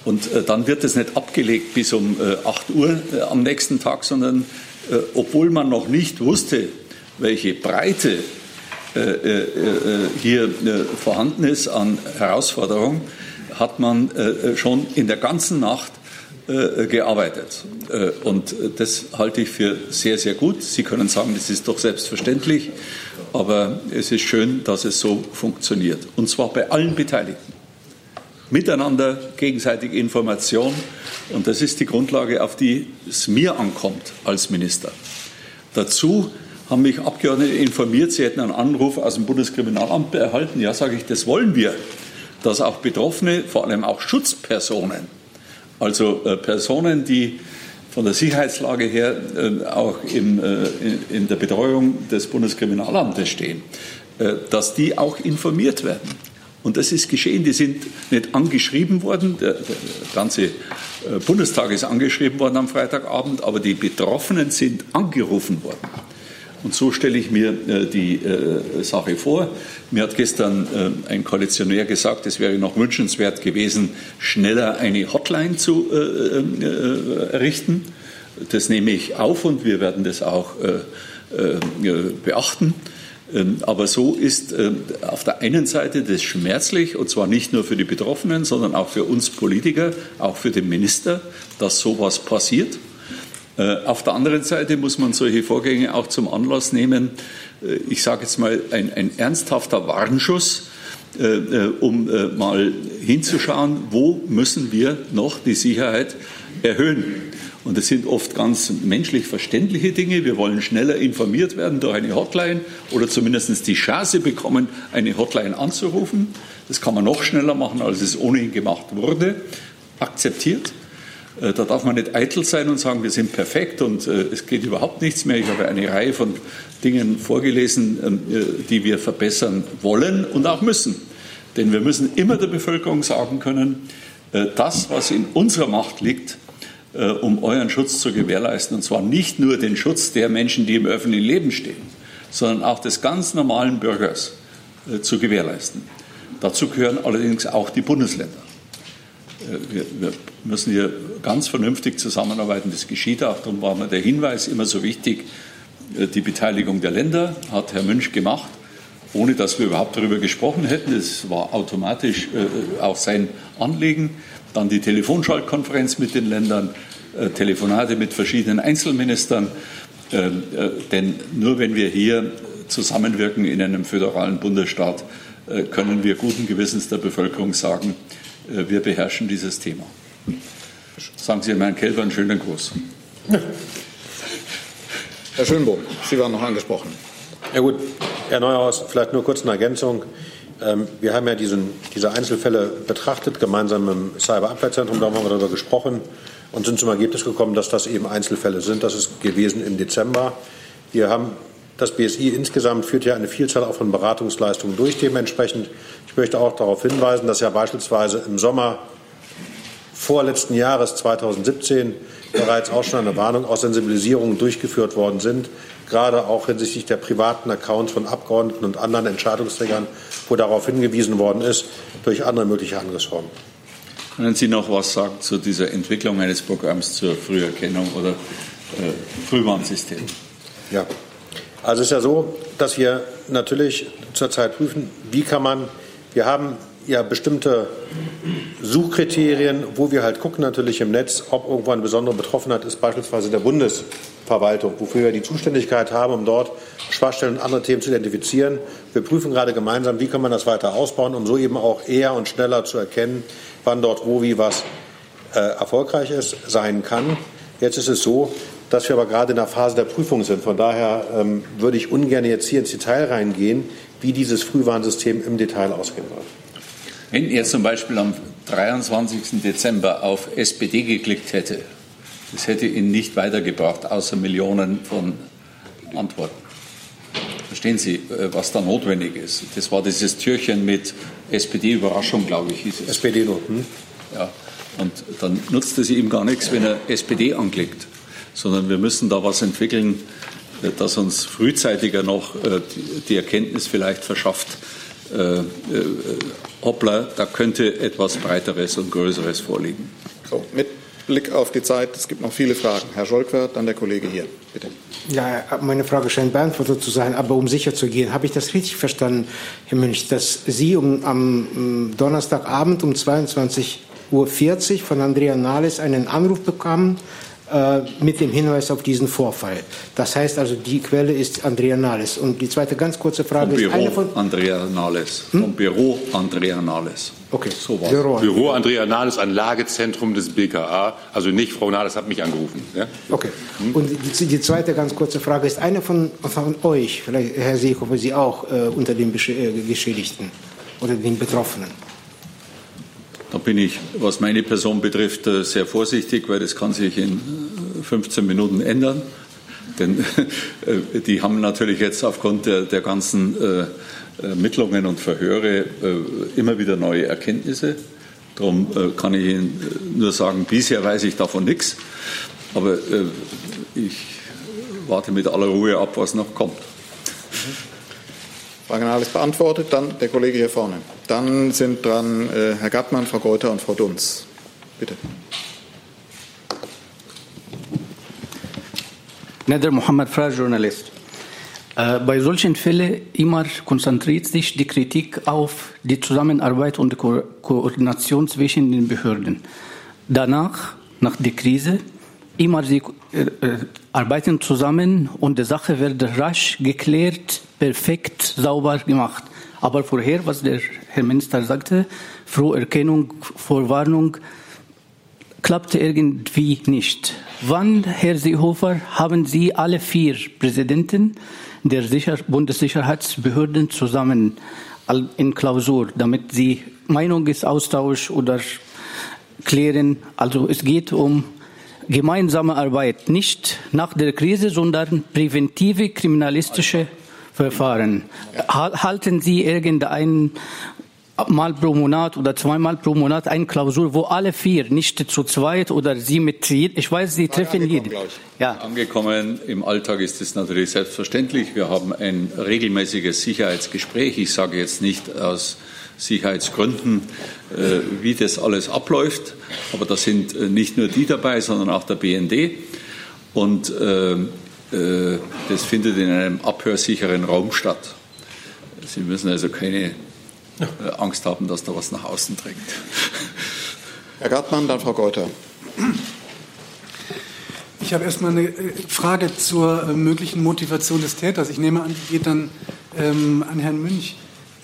Und dann wird es nicht abgelegt bis um 8 Uhr am nächsten Tag, sondern obwohl man noch nicht wusste, welche Breite hier vorhanden ist an Herausforderungen, hat man schon in der ganzen Nacht gearbeitet. Und das halte ich für sehr, sehr gut. Sie können sagen, das ist doch selbstverständlich. Aber es ist schön, dass es so funktioniert. Und zwar bei allen Beteiligten. Miteinander, gegenseitige Information. Und das ist die Grundlage, auf die es mir ankommt als Minister. Dazu haben mich Abgeordnete informiert, sie hätten einen Anruf aus dem Bundeskriminalamt erhalten. Ja, sage ich, das wollen wir. Dass auch Betroffene, vor allem auch Schutzpersonen, also äh, Personen, die von der Sicherheitslage her äh, auch im, äh, in der Betreuung des Bundeskriminalamtes stehen, äh, dass die auch informiert werden. Und das ist geschehen. Die sind nicht angeschrieben worden. Der, der ganze Bundestag ist angeschrieben worden am Freitagabend, aber die Betroffenen sind angerufen worden. Und so stelle ich mir äh, die äh, Sache vor. Mir hat gestern äh, ein Koalitionär gesagt, es wäre noch wünschenswert gewesen, schneller eine Hotline zu errichten. Das nehme ich auf und wir werden das auch beachten. Ähm, aber so ist auf der einen Seite das schmerzlich, und zwar nicht nur für die Betroffenen, sondern auch für uns Politiker, auch für den Minister, dass sowas passiert. Äh, auf der anderen Seite muss man solche Vorgänge auch zum Anlass nehmen, äh, ich sage jetzt mal, ein, ein ernsthafter Warnschuss, äh, um mal hinzuschauen, wo müssen wir noch die Sicherheit erhöhen. Und das sind oft ganz menschlich verständliche Dinge. Wir wollen schneller informiert werden durch eine Hotline oder zumindest die Chance bekommen, eine Hotline anzurufen. Das kann man noch schneller machen, als es ohnehin gemacht wurde. Akzeptiert. Äh, da darf man nicht eitel sein und sagen, wir sind perfekt und äh, es geht überhaupt nichts mehr. Ich habe eine Reihe von Dingen vorgelesen, ähm, äh, die wir verbessern wollen und auch müssen. Denn wir müssen immer der Bevölkerung sagen können, das, was in unserer Macht liegt, um euren Schutz zu gewährleisten, und zwar nicht nur den Schutz der Menschen, die im öffentlichen Leben stehen, sondern auch des ganz normalen Bürgers zu gewährleisten. Dazu gehören allerdings auch die Bundesländer. Wir, wir, müssen hier ganz vernünftig zusammenarbeiten. Das geschieht auch. Darum war mir der Hinweis immer so wichtig. Äh, die Beteiligung der Länder hat Herr Münch gemacht, ohne dass wir überhaupt darüber gesprochen hätten. Es war automatisch äh, auch sein Anliegen. Dann die Telefonschaltkonferenz mit den Ländern, äh, Telefonate mit verschiedenen Einzelministern. Denn nur wenn wir hier zusammenwirken in einem föderalen Bundesstaat, können wir guten Gewissens der Bevölkerung sagen, wir beherrschen dieses Thema. Sagen Sie Herrn Kelber einen schönen Gruß. Herr Schönbohm, Sie waren noch angesprochen. Ja gut, Herr Neuhaus, vielleicht nur kurz eine Ergänzung. Ähm, wir haben ja diesen, diese Einzelfälle betrachtet, gemeinsam im Cyberabwehrzentrum, da haben wir darüber gesprochen und sind zum Ergebnis gekommen, dass das eben Einzelfälle sind. Das ist gewesen im Dezember. Wir haben das BSI insgesamt führt ja eine Vielzahl auch von Beratungsleistungen durch. Dementsprechend, ich möchte auch darauf hinweisen, dass ja beispielsweise im Sommer vorletzten Jahres 2017 bereits auch schon eine Warnung aus Sensibilisierung durchgeführt worden sind, gerade auch hinsichtlich der privaten Accounts von Abgeordneten und anderen Entscheidungsträgern, wo darauf hingewiesen worden ist, durch andere mögliche Angriffsformen. Können Sie noch was sagen zu dieser Entwicklung eines Programms zur Früherkennung oder äh, Frühwarnsystem? Ja, also es ist ja so, dass wir natürlich zurzeit prüfen, wie kann man, wir haben ja bestimmte Suchkriterien, wo wir halt gucken natürlich im Netz, ob irgendwo eine besondere Betroffenheit ist, beispielsweise der Bundesverwaltung, wofür wir die Zuständigkeit haben, um dort Schwachstellen und andere Themen zu identifizieren. Wir prüfen gerade gemeinsam, wie kann man das weiter ausbauen, um so eben auch eher und schneller zu erkennen, wann dort wo wie was äh, erfolgreich ist, sein kann. Jetzt ist es so, dass wir aber gerade in der Phase der Prüfung sind. Von daher ähm, würde ich ungern jetzt hier ins Detail reingehen, wie dieses Frühwarnsystem im Detail ausgehen soll. Wenn er zum Beispiel am 23. Dezember auf SPD geklickt hätte, das hätte ihn nicht weitergebracht, außer Millionen von Antworten. Verstehen Sie, äh, was da notwendig ist? Das war dieses Türchen mit SPD-Überraschung, glaube ich, hieß es. SPD nur. Hm? Ja, und dann nutzt es ihm gar nichts, wenn er SPD anklickt, sondern wir müssen da was entwickeln, äh, das uns frühzeitiger noch äh, die Erkenntnis vielleicht verschafft, äh, hoppla, da könnte etwas Breiteres und Größeres vorliegen. So, mit Blick auf die Zeit, es gibt noch viele Fragen. Herr Scholker, dann der Kollege hier, bitte. Ja, meine Frage scheint beantwortet zu sein, aber um sicher zu gehen, habe ich das richtig verstanden, Herr Münch, dass Sie um, am Donnerstagabend um 22.40 Uhr von Andrea Nahles einen Anruf bekamen, mit dem Hinweis auf diesen Vorfall. Das heißt also, die Quelle ist Andrea Nahles. Und die zweite ganz kurze Frage vom ist Büro eine von Andrea Nahles. Hm? Vom Büro Andrea Nahles. Okay, so war Büro, Büro Andrea Nahles, Anlagezentrum des BKA. Also nicht Frau Nahles hat mich angerufen. Ja? Okay. Hm? Und die, die, zweite ganz kurze Frage ist eine von, von euch, vielleicht Herr Seehofer, Sie auch äh, unter den äh, Geschädigten oder den Betroffenen. Da bin ich, was meine Person betrifft, äh, sehr vorsichtig, weil das kann sich in 15 äh, Minuten ändern. Denn äh, die haben natürlich jetzt aufgrund der, der ganzen Ermittlungen und Verhöre immer wieder neue Erkenntnisse. Darum kann ich Ihnen nur sagen, bisher weiß ich davon nichts. Aber ich warte mit aller Ruhe ab, was noch kommt. Frage alles beantwortet. Dann der Kollege hier vorne. Dann sind dran äh, Herr Gattmann, Frau Geuter und Frau Dunz. Bitte. Nader Mohammed, freier Journalist. Äh, bei solchen Fällen immer konzentriert sich die Kritik auf die Zusammenarbeit und die Ko Koordination zwischen den Behörden. Danach, nach der Krise, immer sie äh, arbeiten zusammen und die Sache wird rasch geklärt, perfekt, sauber gemacht. Aber vorher, was der Herr Minister sagte, Früherkennung, Vorwarnung, klappte irgendwie nicht. Wann, Herr Seehofer, haben Sie alle vier Präsidenten der Sicher Bundessicherheitsbehörden zusammen in Klausur, damit Sie Meinungsaustausch oder klären? Also es geht um gemeinsame Arbeit, nicht nach der Krise, sondern präventive kriminalistische Verfahren. Halten Sie irgendein mal pro Monat oder zweimal pro Monat eine Klausur, wo alle vier, nicht zu zweit oder Sie mit, ich weiß, Sie treffen jeden. Ja. Angekommen im Alltag ist es natürlich selbstverständlich. Wir haben ein regelmäßiges Sicherheitsgespräch. Ich sage jetzt nicht aus Sicherheitsgründen, äh, wie das alles abläuft, aber da sind äh, nicht nur die dabei, sondern auch der BND. Und äh, das findet in einem abhörsicheren Raum statt. Sie müssen also keine äh, Angst haben, dass da was nach außen dringt. Herr Gartmann, dann Frau Geuter. Ich habe erstmal eine äh, Frage zur äh, möglichen Motivation des Täters. Ich nehme an, die geht dann ähm, an Herrn Münch.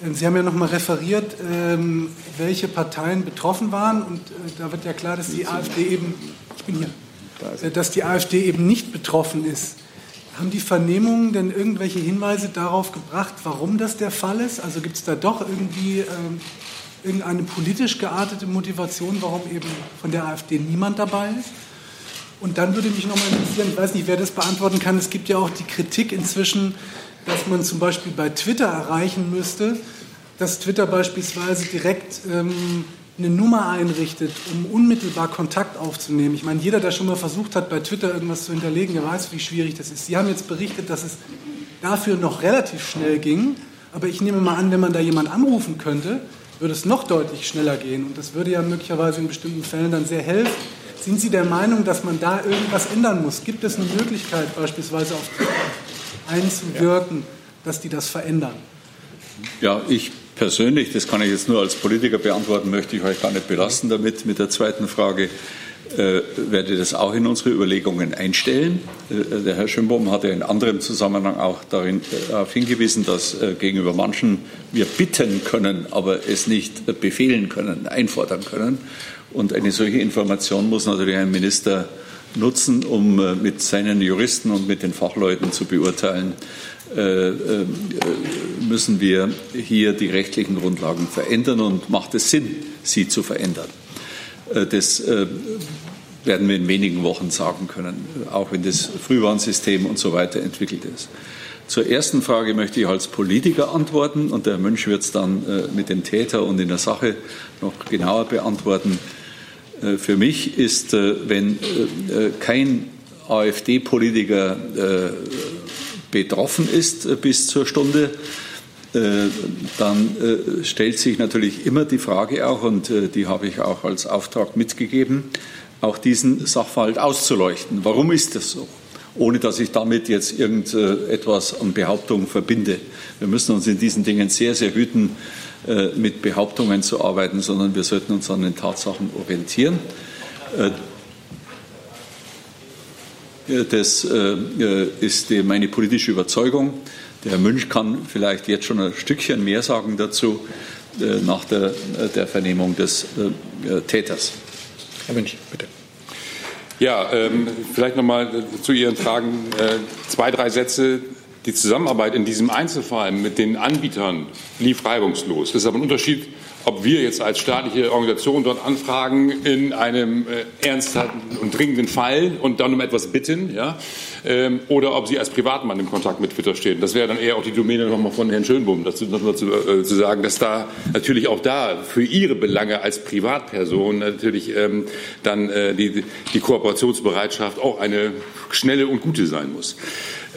Ähm, Sie haben ja noch mal referiert, ähm, welche Parteien betroffen waren. Und äh, da wird ja klar, dass die AfD eben, ich bin hier, äh, dass die AfD eben nicht betroffen ist. Haben die Vernehmungen denn irgendwelche Hinweise darauf gebracht, warum das der Fall ist? Also gibt es da doch irgendwie ähm, irgendeine politisch geartete Motivation, warum eben von der AfD niemand dabei ist? Und dann würde mich noch mal interessieren, ich weiß nicht, wer das beantworten kann, es gibt ja auch die Kritik inzwischen, dass man zum Beispiel bei Twitter erreichen müsste, dass Twitter beispielsweise direkt ähm, eine Nummer einrichtet, um unmittelbar Kontakt aufzunehmen. Ich meine, jeder, der schon mal versucht hat, bei Twitter irgendwas zu hinterlegen, der weiß, wie schwierig das ist. Sie haben jetzt berichtet, dass es dafür noch relativ schnell ging. Aber ich nehme mal an, wenn man da jemand anrufen könnte, würde es noch deutlich schneller gehen. Und das würde ja möglicherweise in bestimmten Fällen dann sehr helfen. Sind Sie der Meinung, dass man da irgendwas ändern muss? Gibt es eine Möglichkeit, beispielsweise auf Twitter einzuwirken, dass die das verändern? Ja, ich persönlich, das kann ich jetzt nur als Politiker beantworten, möchte ich euch gar nicht belasten damit. Mit der zweiten Frage äh, werde das auch in unsere Überlegungen einstellen. Äh, der Herr Schönbohm hatte in anderem Zusammenhang auch darin, äh, darauf hingewiesen, dass äh, gegenüber manchen wir bitten können, aber es nicht befehlen können, einfordern können. Und eine solche Information muss natürlich ein Minister nutzen, um äh, mit seinen Juristen und mit den Fachleuten zu beurteilen, äh, äh, müssen wir hier die rechtlichen Grundlagen verändern und macht es Sinn, sie zu verändern. Äh, das werden wir in wenigen Wochen sagen können, auch wenn das Frühwarnsystem und so weiter entwickelt ist. Zur ersten Frage möchte ich als Politiker antworten und der Mönch wird es dann mit dem Täter und in der Sache noch genauer beantworten. Für mich ist, wenn kein AfD-Politiker betroffen ist äh, bis zur Stunde, äh, dann äh, stellt sich natürlich immer die Frage auch, und die habe ich auch als Auftrag mitgegeben, auch diesen Sachverhalt auszuleuchten. Warum ist das so? Ohne dass ich damit jetzt irgendetwas an Behauptungen verbinde. Wir müssen uns in diesen Dingen sehr, sehr hüten, mit Behauptungen zu arbeiten, sondern wir sollten uns an den Tatsachen orientieren. Das äh, ist meine politische Überzeugung. Der Herr Münch kann vielleicht jetzt schon ein Stückchen mehr sagen dazu äh, nach der, der Vernehmung des äh, Täters. Herr Münch, bitte. Ja, ähm, vielleicht noch mal zu Ihren Fragen äh, zwei, drei Sätze. Die Zusammenarbeit in diesem Einzelfall mit den Anbietern lief reibungslos. Das ist aber ein Unterschied ob wir jetzt als staatliche Organisation dort anfragen in einem äh, ernsthaften und dringenden Fall und dann um etwas bitten, ja, ähm, oder ob Sie als Privatmann im Kontakt mit Twitter stehen. Das wäre dann eher auch die Domäne nochmal von Herrn Schönbohm, dazu nochmal zu, äh, zu sagen, dass da natürlich auch da für Ihre Belange als Privatperson natürlich ähm, dann äh, die, die Kooperationsbereitschaft auch eine schnelle und gute sein muss.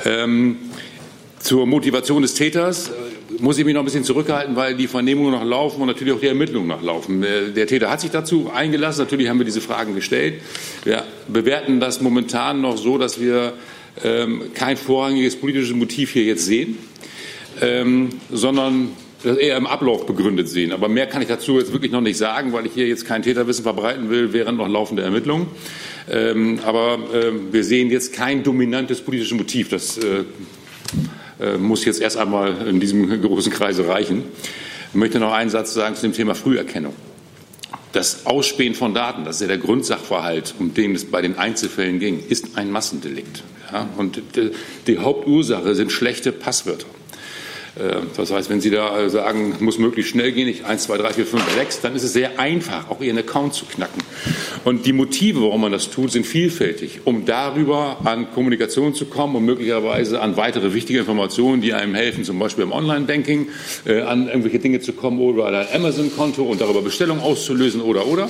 Ähm, zur Motivation des Täters muss ich mich noch ein bisschen zurückhalten, weil die Vernehmungen noch laufen und natürlich auch die Ermittlungen noch laufen. Der Täter hat sich dazu eingelassen. Natürlich haben wir diese Fragen gestellt. Wir bewerten das momentan noch so, dass wir ähm, kein vorrangiges politisches Motiv hier jetzt sehen, ähm, sondern das eher im Ablauf begründet sehen. Aber mehr kann ich dazu jetzt wirklich noch nicht sagen, weil ich hier jetzt kein Täterwissen verbreiten will während noch laufender Ermittlungen. Ähm, aber äh, wir sehen jetzt kein dominantes politisches Motiv. Das äh, muss jetzt erst einmal in diesem großen Kreise reichen. Ich möchte noch einen Satz sagen zu dem Thema Früherkennung. Das Ausspähen von Daten, das ist ja der Grundsachverhalt, um den es bei den Einzelfällen ging, ist ein Massendelikt. Ja? Und die Hauptursache sind schlechte Passwörter. Äh, das heißt, wenn Sie da sagen, muss möglichst schnell gehen, nicht 1, 2, 3, 4, 5, 6, dann ist es sehr einfach, auch Ihren Account zu knacken. Und die Motive, warum man das tut, sind vielfältig, um darüber an Kommunikation zu kommen und möglicherweise an weitere wichtige Informationen, die einem helfen, zum Beispiel im Online-Banking, äh, an irgendwelche Dinge zu kommen oder ein Amazon-Konto und darüber Bestellungen auszulösen oder, oder.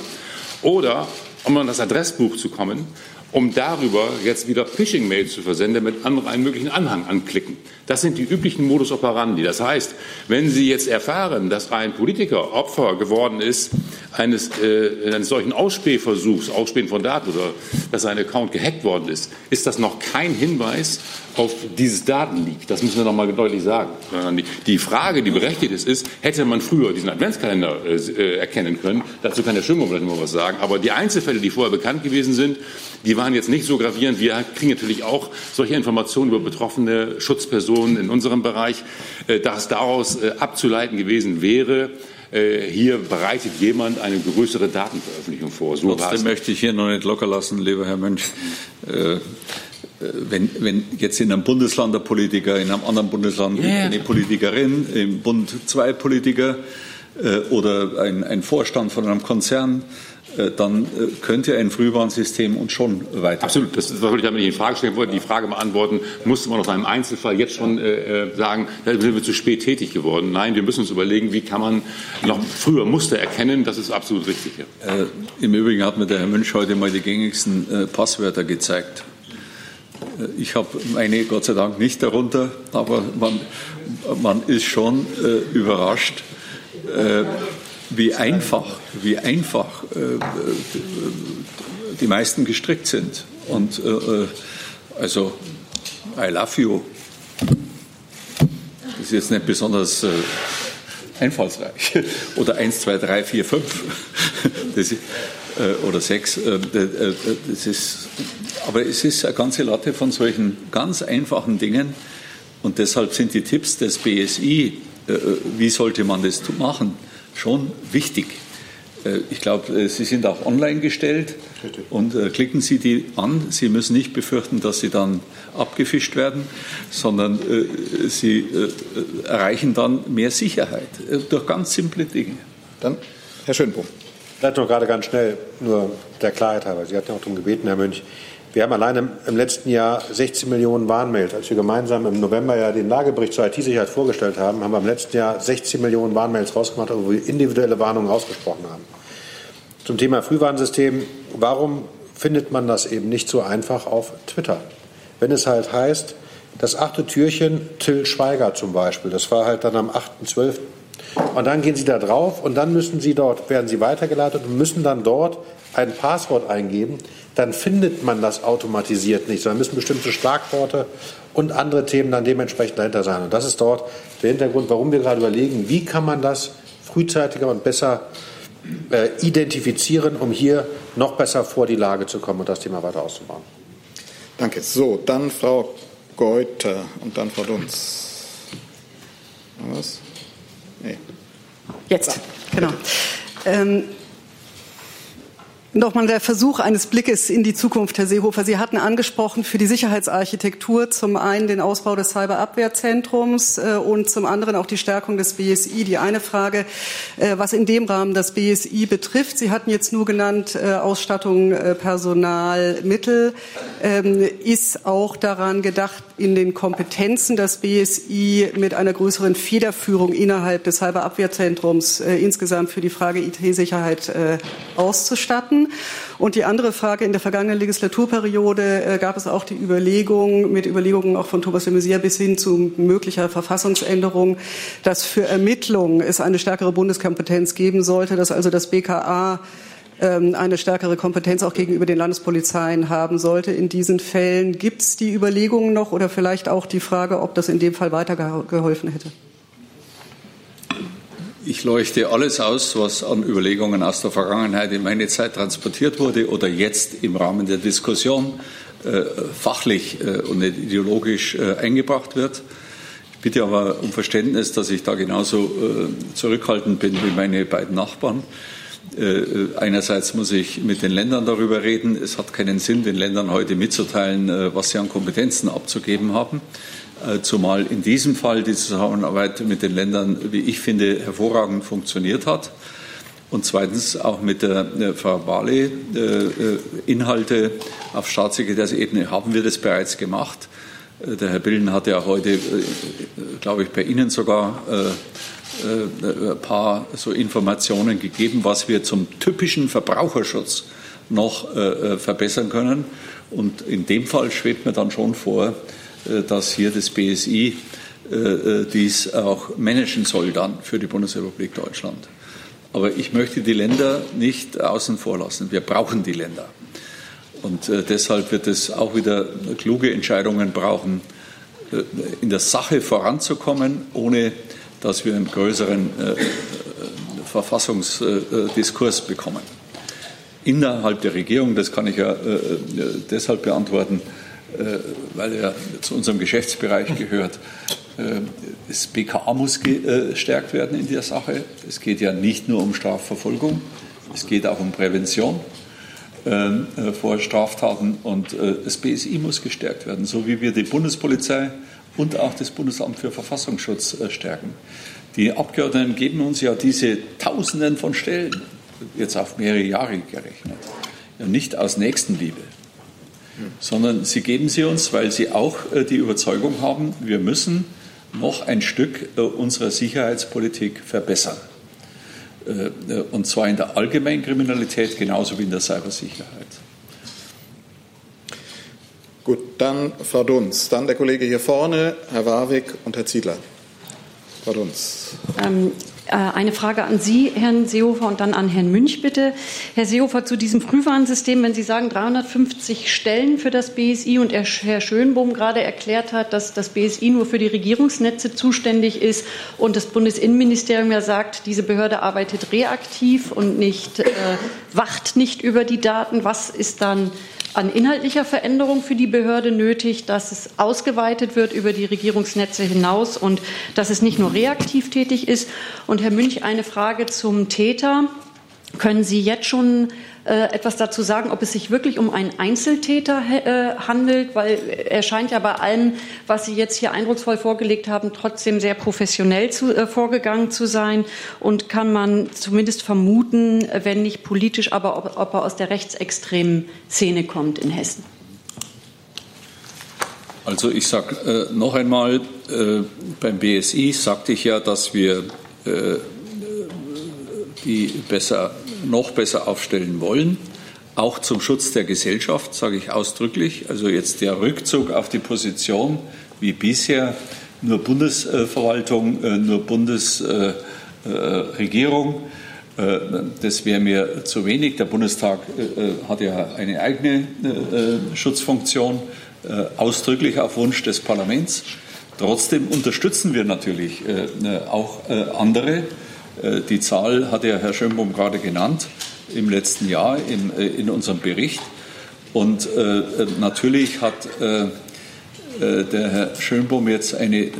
Oder um an das Adressbuch zu kommen um darüber jetzt wieder Phishing-Mails zu versenden, mit einen möglichen Anhang anklicken. Das sind die üblichen Modus operandi. Das heißt, wenn Sie jetzt erfahren, dass ein Politiker Opfer geworden ist eines, äh, eines solchen Ausspähversuchs, Ausspähen von Daten oder dass sein Account gehackt worden ist, ist das noch kein Hinweis auf dieses Datenleak. Das müssen wir noch mal deutlich sagen. Die Frage, die berechtigt ist, ist, hätte man früher diesen Adventskalender äh, äh erkennen können? Dazu kann der Schimmer vielleicht noch was sagen. Aber die Einzelfälle, die vorher bekannt gewesen sind, die waren jetzt nicht so gravierend. Wir kriegen natürlich auch solche Informationen über betroffene Schutzpersonen in unserem Bereich, äh, dass daraus äh, abzuleiten gewesen wäre, äh, hier bereitet jemand eine größere Datenveröffentlichung vor. So Trotzdem möchte ich hier noch nicht locker lassen, lieber Herr Mönch. Wenn, wenn, jetzt in einem Bundesland der Politiker, in einem anderen Bundesland yeah. eine Politikerin, im Bund zwei Politiker oder ein, ein Vorstand von einem Konzern dann äh, könnte ein Frühwarnsystem uns schon weiter. Absolut, das wollte ich damit nicht in Frage stellen, wollte die Frage beantworten, musste man auf einem Einzelfall jetzt schon äh, äh, sagen, da sind wir zu spät tätig geworden. Nein, wir müssen uns überlegen, wie kann man noch früher Muster erkennen, das ist absolut richtig. Ja. Äh, Im Übrigen hat mir der Herr Münch heute mal die gängigsten äh, Passwörter gezeigt. Ich habe meine Gott sei Dank nicht darunter, aber man, man ist schon überrascht wie einfach, wie einfach äh, die meisten gestrickt sind. Und äh, äh, also, I love you. Das ist jetzt nicht besonders äh, einfallsreich. Oder 1, 2, 3, 4, 5. Das, äh, oder 6. Äh, das ist, aber es ist eine ganze Latte von solchen ganz einfachen Dingen. Und deshalb sind die Tipps des BSI, wie sollte man das machen, schon wichtig. Äh, ich glaube, äh, Sie sind auch online gestellt und äh, klicken Sie die an. Sie müssen nicht befürchten, dass Sie dann abgefischt werden, sondern Sie erreichen dann mehr Sicherheit durch ganz simple Dinge. Dann Herr Schönbohm. Vielleicht noch gerade ganz schnell, nur der Klarheit halber. Sie hatten ja auch darum gebeten, Herr Münch, wir haben allein im, letzten Jahr 16 Millionen Warnmails. Als wir gemeinsam im November ja den Lagebericht zur IT-Sicherheit vorgestellt haben, haben wir im letzten Jahr 16 Millionen Warnmails rausgemacht, wo wir individuelle Warnungen ausgesprochen haben. Zum Thema Frühwarnsystem. Warum findet man das eben nicht so einfach auf Twitter? Wenn es halt heißt, das achte Türchen Till Schweiger zum Beispiel, das war halt dann am 8.12. Und dann gehen Sie da drauf und dann müssen Sie dort, werden Sie weitergeleitet und müssen dann dort ein Passwort eingeben, dann findet man das automatisiert nicht, sondern müssen bestimmte Schlagworte und andere Themen dann dementsprechend dahinter sein. Und das ist dort der Hintergrund, warum wir gerade überlegen, wie kann man das frühzeitiger und besser äh, identifizieren, um hier noch besser vor die Lage zu kommen und das Thema weiter auszubauen. Danke. So, dann Frau Geuter und dann Frau Dunz. Was? Nee. Jetzt, genau. Ähm, Nochmal der Versuch eines Blickes in die Zukunft, Herr Seehofer. Sie hatten angesprochen für die Sicherheitsarchitektur zum einen den Ausbau des Cyberabwehrzentrums äh, und zum anderen auch die Stärkung des BSI. Die eine Frage, äh, was in dem Rahmen das BSI betrifft. Sie hatten jetzt nur genannt äh, Ausstattung, Personal, Mittel. Ähm, ist auch daran gedacht, in den Kompetenzen das BSI mit einer größeren Federführung innerhalb des Cyberabwehrzentrums insgesamt für die Frage IT-Sicherheit auszustatten? Und die andere Frage, in der vergangenen Legislaturperiode äh, gab es auch die Überlegung, mit Überlegungen auch von Thomas de Maizière bis hin zu möglicher Verfassungsänderung, dass für Ermittlungen es eine stärkere Bundeskompetenz geben sollte, dass also das BKA ähm, eine stärkere Kompetenz auch gegenüber den Landespolizeien haben sollte. In diesen Fällen gibt es die Überlegungen noch oder vielleicht auch die Frage, ob das in dem Fall weitergeholfen hätte? Ich leuchte alles aus, was an Überlegungen aus der Vergangenheit in meine Zeit transportiert wurde oder jetzt im Rahmen der Diskussion äh, fachlich äh, und nicht ideologisch äh, eingebracht wird. Ich bitte aber um Verständnis, dass ich da genauso äh, zurückhaltend bin wie meine beiden Nachbarn. Äh, einerseits muss ich mit den Ländern darüber reden. Es hat keinen Sinn, den Ländern heute mitzuteilen, äh, was sie an Kompetenzen abzugeben haben. Äh, zumal in diesem Fall die Zusammenarbeit mit den Ländern, wie ich finde, hervorragend funktioniert hat. Und zweitens auch mit der Frau Barley Inhalte auf Staatssekretärsebene haben wir das bereits gemacht. Der Herr Billen hat ja heute, glaube ich, bei Ihnen sogar äh, ein paar so Informationen gegeben, was wir zum typischen Verbraucherschutz noch äh, verbessern können. Und in dem Fall schwebt mir dann schon vor, äh, dass hier das BSI dies auch managen soll dann für die Bundesrepublik Deutschland. Aber ich möchte die Länder nicht außen vor lassen. Wir brauchen die Länder. Und deshalb wird es auch wieder kluge Entscheidungen brauchen, in der Sache voranzukommen, ohne dass wir einen größeren äh, Verfassungsdiskurs bekommen. Innerhalb der Regierung, das kann ich ja äh, deshalb beantworten, äh, weil er zu unserem Geschäftsbereich gehört. Äh, das BKA muss gestärkt werden in der Sache. Es geht ja nicht nur um Strafverfolgung, es geht auch um Prävention ähm, äh, vor Straftaten und äh, das BSI muss gestärkt werden, so wie wir die Bundespolizei und auch das Bundesamt für Verfassungsschutz äh, stärken. Die Abgeordneten geben uns ja diese Tausenden von Stellen, jetzt auf mehrere Jahre gerechnet, ja nicht aus Nächstenliebe, sondern sie geben sie uns, weil sie auch äh, die Überzeugung haben, wir müssen noch ein Stück äh, unserer Sicherheitspolitik verbessern. Und zwar in der allgemeinen Kriminalität genauso wie in der Cybersicherheit. Gut, dann Frau Dunz, dann der Kollege hier vorne, Herr Warwick und Herr Ziedler. Frau Dunz. Ähm, äh, eine Frage an Sie, Herrn Seehofer, und dann an Herrn Münch, bitte. Herr Seehofer, zu diesem Frühwarnsystem, wenn Sie sagen 350 Stellen für das BSI und Herr Schönbohm gerade erklärt hat, dass das BSI nur für die Regierungsnetze zuständig ist und das Bundesinnenministerium ja sagt, diese Behörde arbeitet reaktiv und nicht, äh, wacht nicht über die Daten. Was ist dann an inhaltlicher Veränderung für die Behörde nötig, dass es ausgeweitet wird über die Regierungsnetze hinaus und dass es nicht nur reaktiv tätig ist. Und Herr Münch, eine Frage zum Täter. Können Sie jetzt schon etwas dazu sagen, ob es sich wirklich um einen Einzeltäter äh, handelt? Weil er scheint ja bei allem, was Sie jetzt hier eindrucksvoll vorgelegt haben, trotzdem sehr professionell zu, äh, vorgegangen zu sein. Und kann man zumindest vermuten, wenn nicht politisch, aber ob, ob er aus der rechtsextremen Szene kommt in Hessen? Also ich sage äh, noch einmal, äh, beim BSI sagte ich ja, dass wir äh, die besser noch besser aufstellen wollen. Auch zum Schutz der Gesellschaft, sage ich ausdrücklich. Also jetzt der Rückzug auf die Position wie bisher, nur Bundesverwaltung, äh, nur Bundesregierung. Äh, das wäre mir zu wenig. Der Bundestag äh, hat ja eine eigene Schutzfunktion, ausdrücklich auf Wunsch des Parlaments. Trotzdem unterstützen wir natürlich auch andere. Äh, die Zahl hat ja Herr Schönbohm gerade genannt im letzten Jahr in, äh, in unserem Bericht. Und äh, natürlich hat äh, der Herr Schönbohm jetzt eine äh,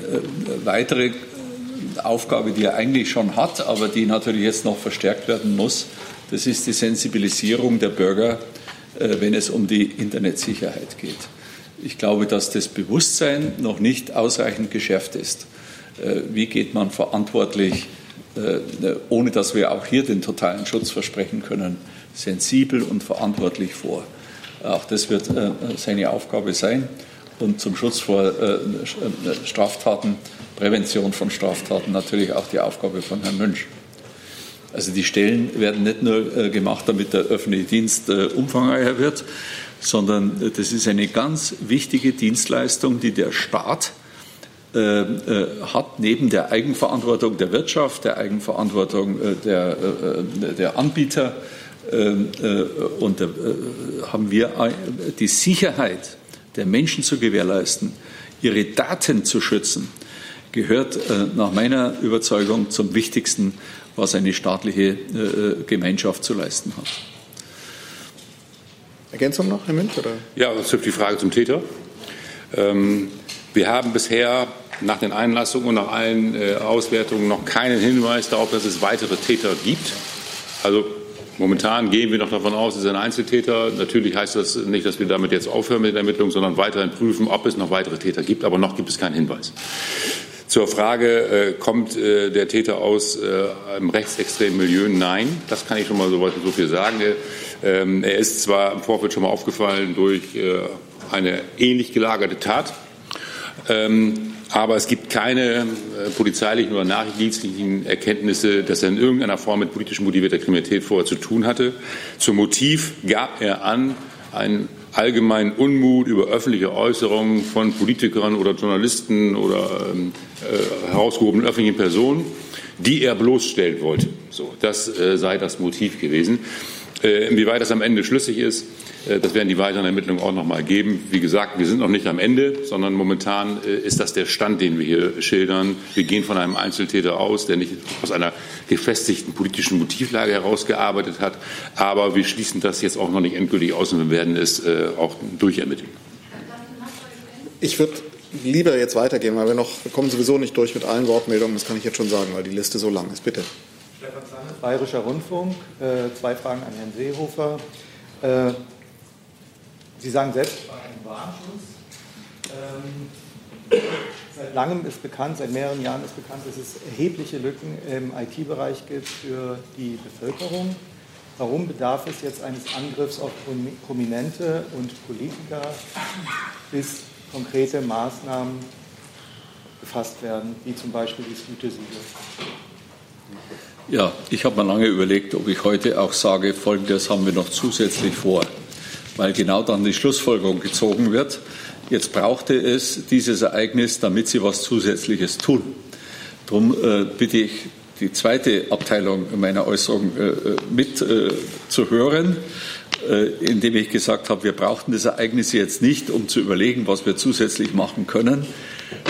weitere Aufgabe, die er eigentlich schon hat, aber die natürlich jetzt noch verstärkt werden muss. Das ist die Sensibilisierung der Bürger, äh, wenn es um die Internetsicherheit geht. Ich glaube, dass das Bewusstsein noch nicht ausreichend geschärft ist. Wie geht man verantwortlich äh, ohne dass wir auch hier den totalen Schutz versprechen können, sensibel und verantwortlich vor. Auch das wird äh, seine Aufgabe sein. Und zum Schutz vor äh, Straftaten, Prävention von Straftaten natürlich auch die Aufgabe von Herrn Münch. Also die Stellen werden nicht nur gemacht, damit der öffentliche Dienst umfangreicher wird, sondern das ist eine ganz wichtige Dienstleistung, die der Staat äh, äh, hat neben der Eigenverantwortung der Wirtschaft, der Eigenverantwortung äh, der, der Anbieter und haben wir die Sicherheit der Menschen zu gewährleisten, ihre Daten zu schützen, gehört äh, nach meiner Überzeugung zum Wichtigsten, was eine staatliche Gemeinschaft zu leisten hat. Ergänzung noch, Herr Münch? Oder? Ja, das trifft die Frage zum Täter. Ähm, wir haben bisher nach den Einlassungen und nach allen äh, Auswertungen noch keinen Hinweis darauf, dass es weitere Täter gibt. Also momentan gehen wir noch davon aus, es ist ein Einzeltäter. Natürlich heißt das nicht, dass wir damit jetzt aufhören mit den Ermittlungen, sondern weiterhin prüfen, ob es noch weitere Täter gibt. Aber noch gibt es keinen Hinweis. Zur Frage, äh, kommt äh, der Täter aus äh, einem rechtsextremen Milieu? Nein, das kann ich schon mal so, so viel sagen. Ähm, er ist zwar im Vorfeld schon mal aufgefallen durch äh, eine ähnlich gelagerte Tat, aber es gibt keine äh, polizeilichen oder nachrichtendienstlichen Erkenntnisse, dass er in irgendeiner Form mit politisch motivierter Kriminalität vorher zu tun hatte. Zum Motiv gab er an, einen allgemeinen Unmut über öffentliche Äußerungen von Politikern oder Journalisten oder ähm, äh, herausgehobenen öffentlichen Personen, die er bloßstellen wollte. So, das äh, sei das Motiv gewesen. Äh, inwieweit das am Ende schlüssig ist, das werden die weiteren Ermittlungen auch noch mal geben. Wie gesagt, wir sind noch nicht am Ende, sondern momentan äh, ist das der Stand, den wir hier schildern. Wir gehen von einem Einzeltäter aus, der nicht aus einer gefestigten politischen Motivlage herausgearbeitet hat. Aber wir schließen das jetzt auch noch nicht endgültig aus und wir werden es äh, auch durchermitteln. Ich würde lieber jetzt weitergehen, weil wir noch wir kommen sowieso nicht durch mit allen Wortmeldungen. Das kann ich jetzt schon sagen, weil die Liste so lang ist. Bitte. Stefan Zanne, Bayerischer Rundfunk. zwei Fragen an Herrn Seehofer. Sie sagen selbst, es war ein Warnschuss. Ähm, seit langem ist bekannt, seit mehreren Jahren ist bekannt, dass es erhebliche Lücken im IT-Bereich gibt für die Bevölkerung. Warum bedarf es jetzt eines Angriffs auf Prominente und Politiker, bis konkrete Maßnahmen gefasst werden, wie zum Beispiel das Gütesiegel? Ja, ich habe mir lange überlegt, ob ich heute auch sage, Folgendes haben wir noch zusätzlich vor weil genau dann die Schlussfolgerung gezogen wird. Jetzt brauchte es dieses Ereignis, damit Sie was Zusätzliches tun. Darum äh, bitte ich die zweite Abteilung meiner Äußerung äh, äh mit äh, äh, indem ich gesagt habe, wir brauchten das Ereignis jetzt nicht, um zu überlegen, was wir zusätzlich machen können,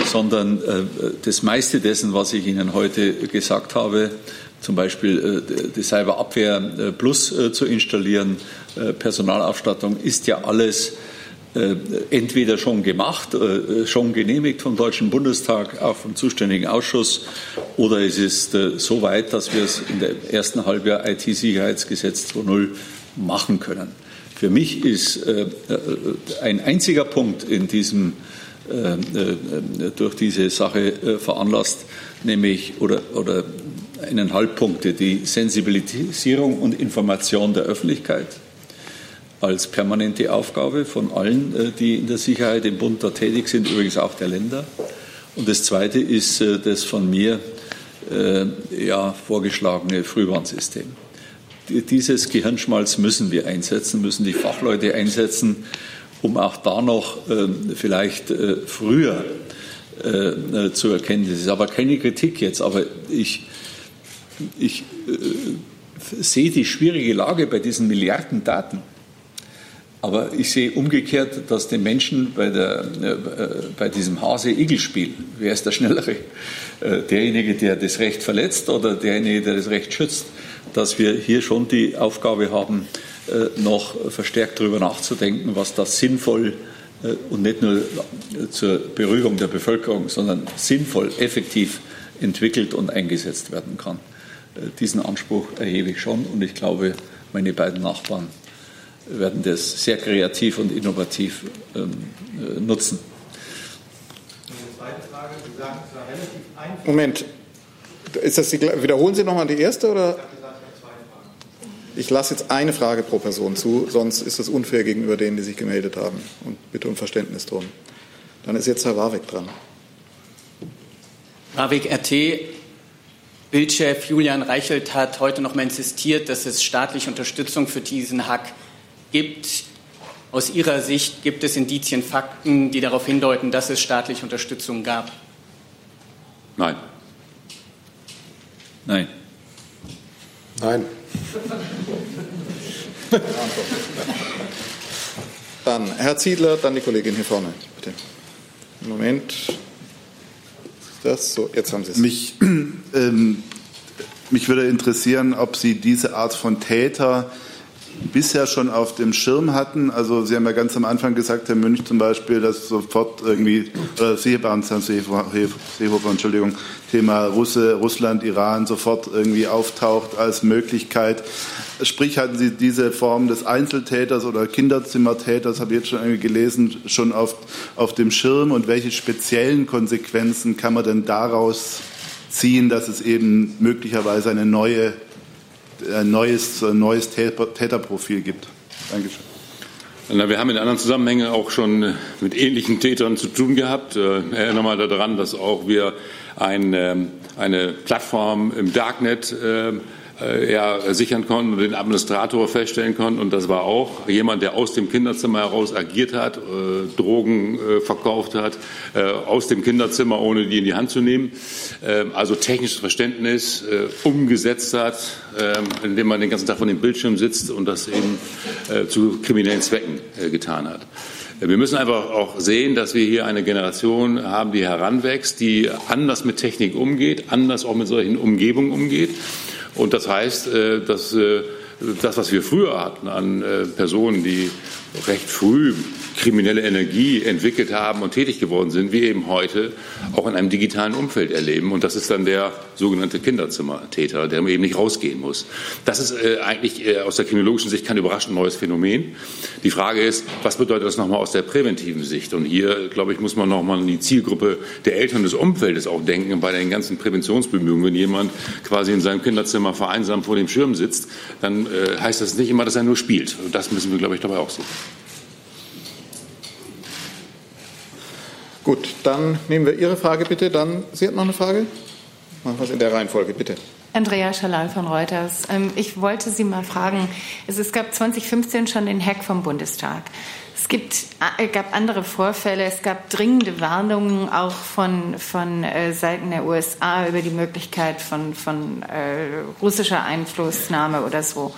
sondern äh, das meiste dessen, was ich Ihnen heute gesagt habe, zum Beispiel die Cyberabwehr Plus zu installieren, äh, Personalausstattung ist ja alles äh, entweder schon gemacht, äh, schon genehmigt vom Deutschen Bundestag, auch vom zuständigen Ausschuss, oder es ist so weit, dass wir es in der ersten Halbjahr IT-Sicherheitsgesetz 2.0 machen können. Für mich ist ein einziger Punkt in diesem durch diese Sache veranlasst, nämlich oder, oder eineinhalb Punkte, die Sensibilisierung und Information der Öffentlichkeit als permanente Aufgabe von allen, äh, die in der Sicherheit im Bund da tätig sind, übrigens auch der Länder. Und das Zweite ist äh, das von mir äh, ja, vorgeschlagene Frühwarnsystem. Dieses Gehirnschmalz müssen wir einsetzen, müssen die Fachleute einsetzen, um auch da noch vielleicht früher zu erkennen. Das ist aber keine Kritik jetzt, aber ich, ich sehe die schwierige Lage bei diesen Milliarden Daten. Aber ich sehe umgekehrt, dass den Menschen bei, der, äh, bei diesem Hase-Igel-Spiel, wer ist der Schnellere? Äh, derjenige, der das Recht verletzt oder derjenige, der das Recht schützt, dass wir hier schon die Aufgabe haben, äh, noch verstärkt darüber nachzudenken, was das sinnvoll und nicht nur zur Beruhigung der Bevölkerung, sondern sinnvoll, effektiv entwickelt und eingesetzt werden kann. Diesen Anspruch erhebe ich schon und ich glaube, meine beiden Nachbarn werden das sehr kreativ und innovativ ähm, äh, nutzen. Moment, ist das die, wiederholen Sie nochmal die erste oder? Ich lasse jetzt eine Frage pro Person zu, sonst ist das unfair gegenüber denen, die sich gemeldet haben. Und bitte um Verständnis drum. Dann ist jetzt Herr Warwick dran. Warwick RT. Bildchef Julian Reichelt hat heute noch mal insistiert, dass es staatliche Unterstützung für diesen Hack gibt. Aus Ihrer Sicht gibt es Indizien, Fakten, die darauf hindeuten, dass es staatliche Unterstützung gab? Nein. Nein. Nein. Dann Herr Ziedler, dann die Kollegin hier vorne, bitte. Moment. Das? So, jetzt haben Sie es. Mich, ähm, mich würde interessieren, ob Sie diese Art von Täter bisher schon auf dem Schirm hatten. Also Sie haben ja ganz am Anfang gesagt, Herr Münch zum Beispiel, dass sofort irgendwie, äh, Seehofer, Seehofer, Entschuldigung, Thema Russe, Russland, Iran sofort irgendwie auftaucht als Möglichkeit. Sprich, hatten Sie diese Form des Einzeltäters oder Kinderzimmertäters, habe ich jetzt schon irgendwie gelesen, schon auf, auf dem Schirm und welche speziellen Konsequenzen kann man denn daraus ziehen, dass es eben möglicherweise eine neue ein neues, neues Täterprofil gibt. Dankeschön. Na, wir haben in anderen Zusammenhängen auch schon mit ähnlichen Tätern zu tun gehabt. Ich äh, erinnere mal daran, dass auch wir ein, ähm, eine Plattform im Darknet äh, ja, sichern konnten und den Administrator feststellen konnten. Und das war auch jemand, der aus dem Kinderzimmer heraus agiert hat, äh, Drogen äh, verkauft hat, äh, aus dem Kinderzimmer, ohne die in die Hand zu nehmen. Ähm, also technisches Verständnis äh, umgesetzt hat, ähm, indem man den ganzen Tag vor dem Bildschirm sitzt und das eben äh, zu kriminellen Zwecken getan hat. Wir müssen einfach auch sehen, dass wir hier eine Generation haben, die heranwächst, die anders mit Technik umgeht, anders auch mit solchen Umgebungen umgeht. Und das heißt, äh, dass äh, das, was wir früher hatten an äh, Personen, die recht früh kriminelle Energie entwickelt haben und tätig geworden sind, wir eben heute auch in einem digitalen Umfeld erleben. Und das ist dann der sogenannte Kinderzimmertäter, der eben nicht rausgehen muss. Das ist äh, eigentlich äh, aus der kriminologischen Sicht kein überraschend neues Phänomen. Die Frage ist, was bedeutet das nochmal aus der präventiven Sicht? Und hier, glaube ich, muss man nochmal an die Zielgruppe der Eltern des Umfeldes auch denken bei den ganzen Präventionsbemühungen. Wenn jemand quasi in seinem Kinderzimmer vereinsamt vor dem Schirm sitzt, dann äh, heißt das nicht immer, dass er nur spielt. Und das müssen wir, glaube ich, dabei auch sehen. Gut, dann nehmen wir Ihre Frage bitte. Dann, Sie hatten noch eine Frage? Machen wir es in der Reihenfolge, bitte. Andrea Schalal von Reuters. Ähm, ich wollte Sie mal fragen, es gab 2015 schon den Hack vom Bundestag. Es gibt, äh, gab andere Vorfälle, es gab dringende Warnungen auch von, von äh, Seiten der USA über die Möglichkeit von, von äh, russischer Einflussnahme oder so.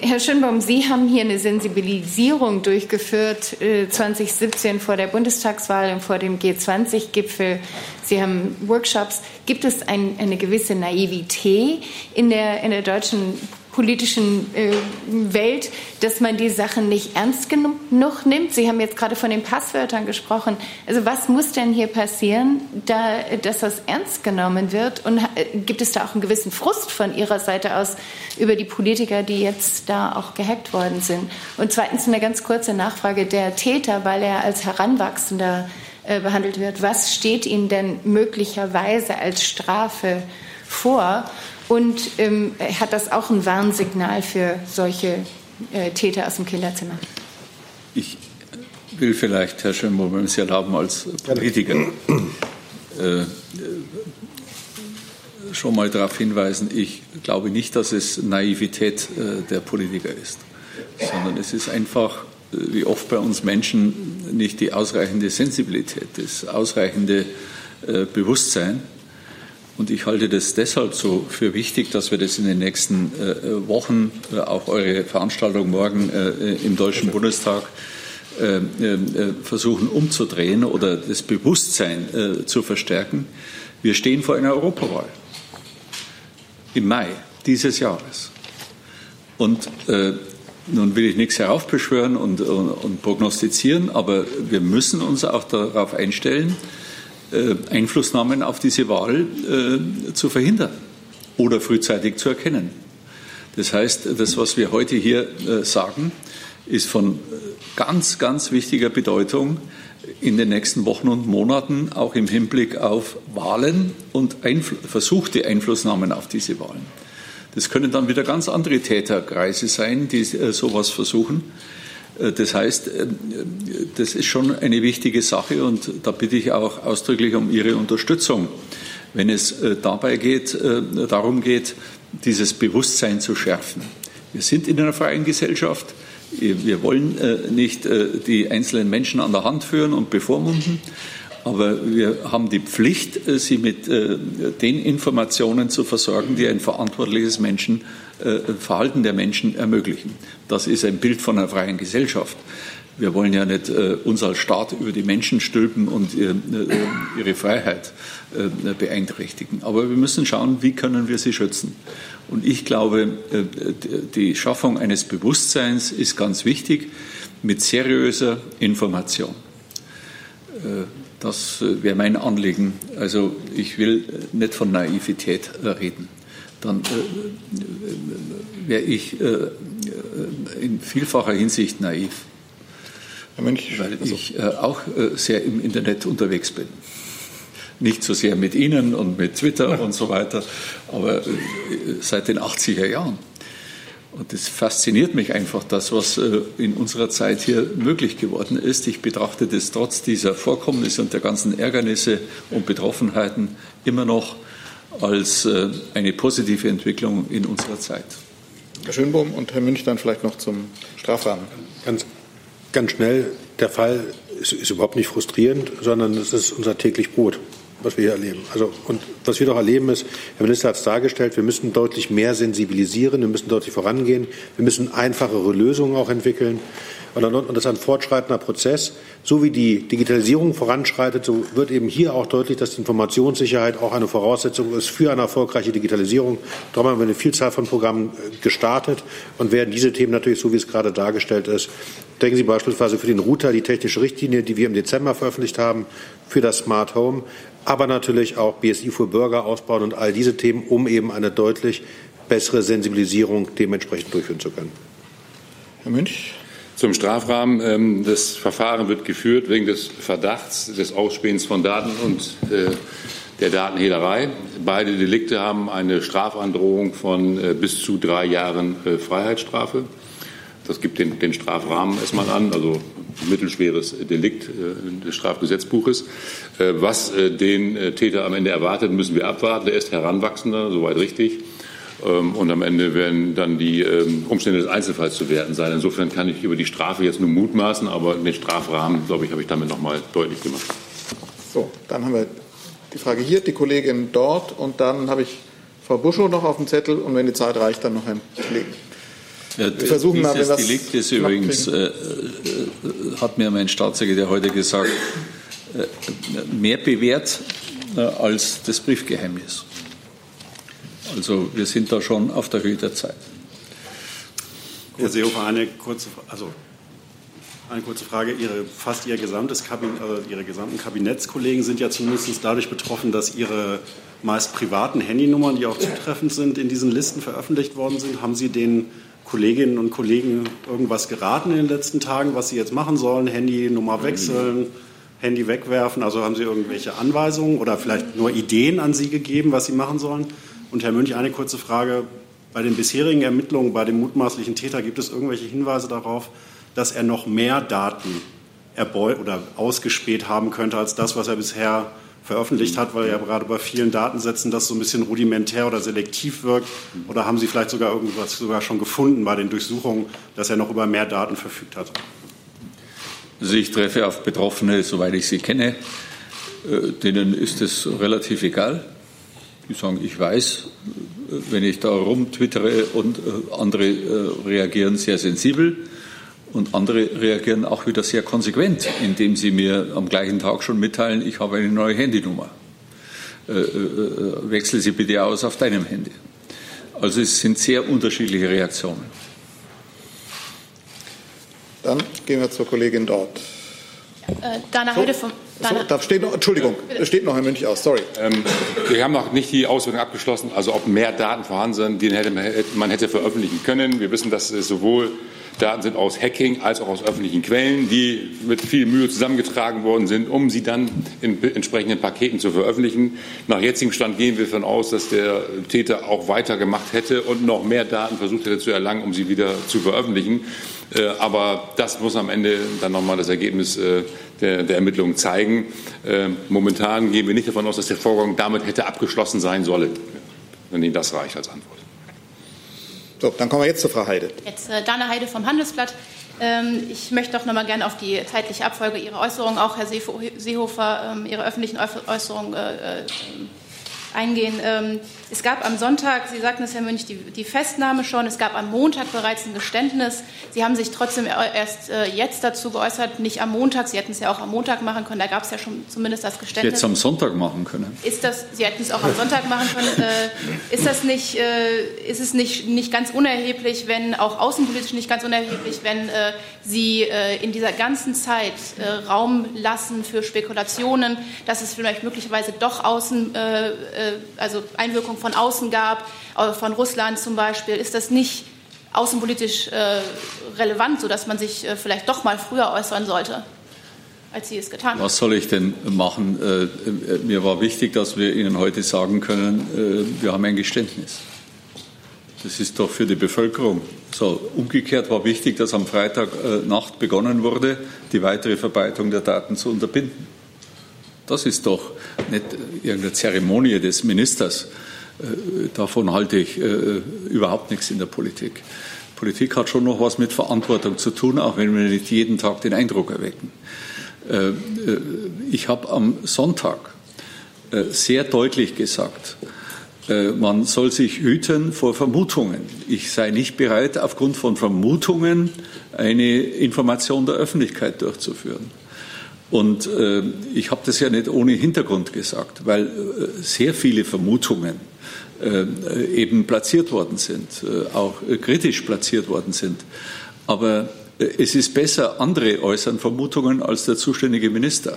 Herr Schönbaum, Sie haben hier eine Sensibilisierung durchgeführt 2017 äh, vor der Bundestagswahl und vor dem G20-Gipfel. Sie haben Workshops. Gibt es ein, eine gewisse Naivität in der, in der deutschen politischen äh, Welt, dass man die Sachen nicht ernst genug nimmt. Sie haben jetzt gerade von den Passwörtern gesprochen. Also was muss denn hier passieren, da, dass das ernst genommen wird? Und äh, gibt es da auch einen gewissen Frust von Ihrer Seite aus über die Politiker, die jetzt da auch gehackt worden sind? Und zweitens eine ganz kurze Nachfrage. Der Täter, weil er als Heranwachsender äh, behandelt wird, was steht Ihnen denn möglicherweise als Strafe vor? Und ähm, hat das auch ein Warnsignal für solche äh, Täter aus dem Kinderzimmer? Ich will vielleicht, Herr Schönbohm, wenn Sie erlauben, als Politiker äh, schon mal darauf hinweisen, ich glaube nicht, dass es Naivität äh, der Politiker ist, sondern es ist einfach, äh, wie oft bei uns Menschen, nicht die ausreichende Sensibilität, das ausreichende äh, Bewusstsein und ich halte das deshalb so für wichtig, dass wir das in den nächsten äh, Wochen, äh, auch eure Veranstaltung morgen äh, im Deutschen Bundestag, äh, äh, versuchen umzudrehen oder das Bewusstsein äh, zu verstärken. Wir stehen vor einer Europawahl im Mai dieses Jahres. Und nun will ich nichts heraufbeschwören und, und, und prognostizieren, aber wir müssen uns auch darauf einstellen, äh, Einflussnahmen auf diese Wahl äh, zu verhindern oder frühzeitig zu erkennen. Das heißt, das, was wir heute hier äh, sagen, ist von ganz, ganz wichtiger Bedeutung in den nächsten Wochen und Monaten, auch im Hinblick auf Wahlen und Einfl versuchte Einflussnahmen auf diese Wahlen. Das können dann wieder ganz andere Täterkreise sein, die sowas versuchen. Äh, das heißt, äh, das ist schon eine wichtige Sache und da bitte ich auch ausdrücklich um Ihre Unterstützung, wenn es äh, dabei geht, darum geht, dieses Bewusstsein zu schärfen. Wir sind in einer freien Gesellschaft. Wir wollen nicht die einzelnen Menschen an der Hand führen und bevormunden, aber wir haben die Pflicht, sie mit den Informationen zu versorgen, die ein verantwortliches Menschen Verhalten der Menschen ermöglichen. Das ist ein Bild von einer freien Gesellschaft. Wir wollen ja nicht äh, uns als Staat über die Menschen stülpen und äh, ihre Freiheit äh, beeinträchtigen. Aber wir müssen schauen, wie können wir sie schützen. Und ich glaube, äh, die Schaffung eines Bewusstseins ist ganz wichtig mit seriöser Information. Äh, das äh, wäre mein Anliegen. Also ich will nicht von Naivität reden. Dann wäre ich in vielfacher Hinsicht naiv. Mönch, weil also ich auch sehr im Internet unterwegs bin. Nicht so sehr mit Ihnen und mit Twitter und so weiter, aber seit den 80er Jahren. Und es fasziniert mich einfach, das, was äh, in unserer Zeit hier möglich geworden ist. Ich betrachte das trotz dieser Vorkommnisse und der ganzen Ärgernisse und Betroffenheiten immer noch als äh, eine positive Entwicklung in unserer Zeit. Herr Schönbohm und Herr Münch dann vielleicht noch zum Strafrahmen. Ganz, ganz schnell, der Fall ist, ist überhaupt nicht frustrierend, sondern es ist unser täglich Brot was wir hier erleben. Also, und was wir doch erleben ist, Herr Minister hat es dargestellt, wir müssen deutlich mehr sensibilisieren, wir müssen deutlich vorangehen, wir müssen einfachere Lösungen auch entwickeln. Und das ist ein fortschreitender Prozess. So wie die Digitalisierung voranschreitet, so wird eben hier auch deutlich, dass die Informationssicherheit auch eine Voraussetzung ist für eine erfolgreiche Digitalisierung. Darum haben wir eine Vielzahl von Programmen äh, gestartet und werden diese Themen natürlich, so wie es gerade dargestellt ist, denken Sie beispielsweise für den Router, die technische Richtlinie, die wir im Dezember veröffentlicht haben, für das Smart Home, aber natürlich auch BSI für Bürger ausbauen und all diese Themen, um eben eine deutlich bessere Sensibilisierung dementsprechend durchführen zu können. Herr Münch. Zum Strafrahmen. Ähm, das Verfahren wird geführt wegen des Verdachts des Ausspähens von Daten und äh, der Datenhehlerei. Beide Delikte haben eine Strafandrohung von äh, bis zu drei Jahren äh, Freiheitsstrafe. Das gibt den, den Strafrahmen erstmal an, also mittelschweres Delikt äh, des Strafgesetzbuches. Äh, was äh, den Täter am Ende erwartet, müssen wir abwarten. Er ist Heranwachsender, soweit richtig. Ähm, und am Ende werden dann die ähm, Umstände des Einzelfalls zu werten sein. Insofern kann ich über die Strafe jetzt nur mutmaßen, aber den Strafrahmen, glaube ich, habe ich damit noch mal deutlich gemacht. So, dann haben wir die Frage hier, die Kollegin dort und dann habe ich Frau Buschow noch auf dem Zettel und wenn die Zeit reicht, dann noch Herrn Kollegen. Ja, Wir versuchen mal, wenn das Delikt ist übrigens, äh, äh, hat mir mein Staatssekretär heute gesagt, äh, mehr bewährt äh, als das Briefgeheimnis. Also wir sind da schon auf der Höhe der Zeit. Herr Seehofer, eine kurze, also eine kurze Frage. Ihre, fast Ihr gesamtes Kabinett, also Ihre gesamten Kabinettskollegen sind ja zumindest dadurch betroffen, dass Ihre meist privaten Handynummern, die auch zutreffend sind, in diesen Listen veröffentlicht worden sind. Haben Sie den Kolleginnen und Kollegen irgendwas geraten in den letzten Tagen, was sie jetzt machen sollen? Handynummer wechseln, Handy wegwerfen? Also haben Sie irgendwelche Anweisungen oder vielleicht nur Ideen an Sie gegeben, was Sie machen sollen? Und Herr Münch, eine kurze Frage. Bei den bisherigen Ermittlungen bei dem mutmaßlichen Täter gibt es irgendwelche Hinweise darauf, dass er noch mehr Daten erbeut oder ausgespäht haben könnte als das, was er bisher veröffentlicht hat, weil ja gerade bei vielen Datensätzen das so ein bisschen rudimentär oder selektiv wirkt? Oder haben Sie vielleicht sogar irgendwas sogar schon gefunden bei den Durchsuchungen, dass er noch über mehr Daten verfügt hat? Also ich treffe auf Betroffene, soweit ich sie kenne, äh, denen ist es relativ egal. Die sagen, ich weiß, wenn ich da rumtwittere und äh, andere äh, reagieren sehr sensibel. Und andere reagieren auch wieder sehr konsequent, indem sie mir am gleichen Tag schon mitteilen, ich habe eine neue Handynummer. Äh, äh, äh, wechsel sie bitte aus auf deinem Handy. Also es sind sehr unterschiedliche Reaktionen. Dann gehen wir zur Kollegin dort. Äh, Dana Heide vom. So, da steht noch, Entschuldigung, es steht noch ein Münch aus, sorry. Ähm, wir haben noch nicht die Auswertung abgeschlossen, also ob mehr Daten vorhanden sind, die man hätte veröffentlichen können. Wir wissen, dass sowohl Daten sind aus Hacking als auch aus öffentlichen Quellen, die mit viel Mühe zusammengetragen worden sind, um sie dann in entsprechenden Paketen zu veröffentlichen. Nach jetzigem Stand gehen wir davon aus, dass der Täter auch weitergemacht hätte und noch mehr Daten versucht hätte zu erlangen, um sie wieder zu veröffentlichen. Äh, aber das muss am Ende dann nochmal das Ergebnis äh, der, der Ermittlungen zeigen. Äh, momentan gehen wir nicht davon aus, dass der Vorgang damit hätte abgeschlossen sein sollen, wenn Ihnen das reicht als Antwort. So, dann kommen wir jetzt zu Frau Heide. Jetzt äh, Dana Heide vom Handelsblatt. Ähm, ich möchte doch noch mal gerne auf die zeitliche Abfolge Ihrer Äußerungen, auch Herr Seehofer, ähm, Ihre öffentlichen Äußerungen äh, äh, eingehen. Ähm, es gab am Sonntag, Sie sagten es, Herr Münch, die, die, Festnahme schon. Es gab am Montag bereits ein Geständnis. Sie haben sich trotzdem erst äh, jetzt dazu geäußert, nicht am Montag. Sie hätten es ja auch am Montag machen können. Da gab es ja schon zumindest das Geständnis. Jetzt am Sonntag machen können. Ist das, Sie hätten es auch am Sonntag machen können. Äh, ist das nicht, äh, ist es nicht, nicht ganz unerheblich, wenn, auch außenpolitisch nicht ganz unerheblich, wenn äh, Sie äh, in dieser ganzen Zeit äh, Raum lassen für Spekulationen, dass es vielleicht möglicherweise doch außen, also Einwirkung von außen gab, äh, von Russland zum Beispiel, ist das nicht außenpolitisch äh, relevant, sodass man sich äh, vielleicht doch mal früher äußern sollte, als Sie es getan haben? Was soll ich denn machen? mir war wichtig, dass wir Ihnen heute sagen können, wir haben ein Geständnis. Das ist doch für die Bevölkerung so. Umgekehrt war wichtig, dass am Freitagnacht begonnen wurde, die weitere Verbreitung der Daten zu unterbinden. Das ist doch nicht irgendeine Zeremonie des Ministers. Äh, davon halte ich äh, überhaupt nichts in der Politik. Politik hat schon noch was mit Verantwortung zu tun, auch wenn wir nicht jeden Tag den Eindruck erwecken. Äh, ich habe am Sonntag sehr deutlich gesagt, man soll sich hüten vor Vermutungen. Ich sei nicht bereit, aufgrund von Vermutungen eine Information der Öffentlichkeit durchzuführen. Und ich habe das ja nicht ohne Hintergrund gesagt, weil sehr viele Vermutungen eben platziert worden sind, äh, auch kritisch platziert worden sind. Aber äh, es ist besser, andere äußern Vermutungen als der zuständige Minister.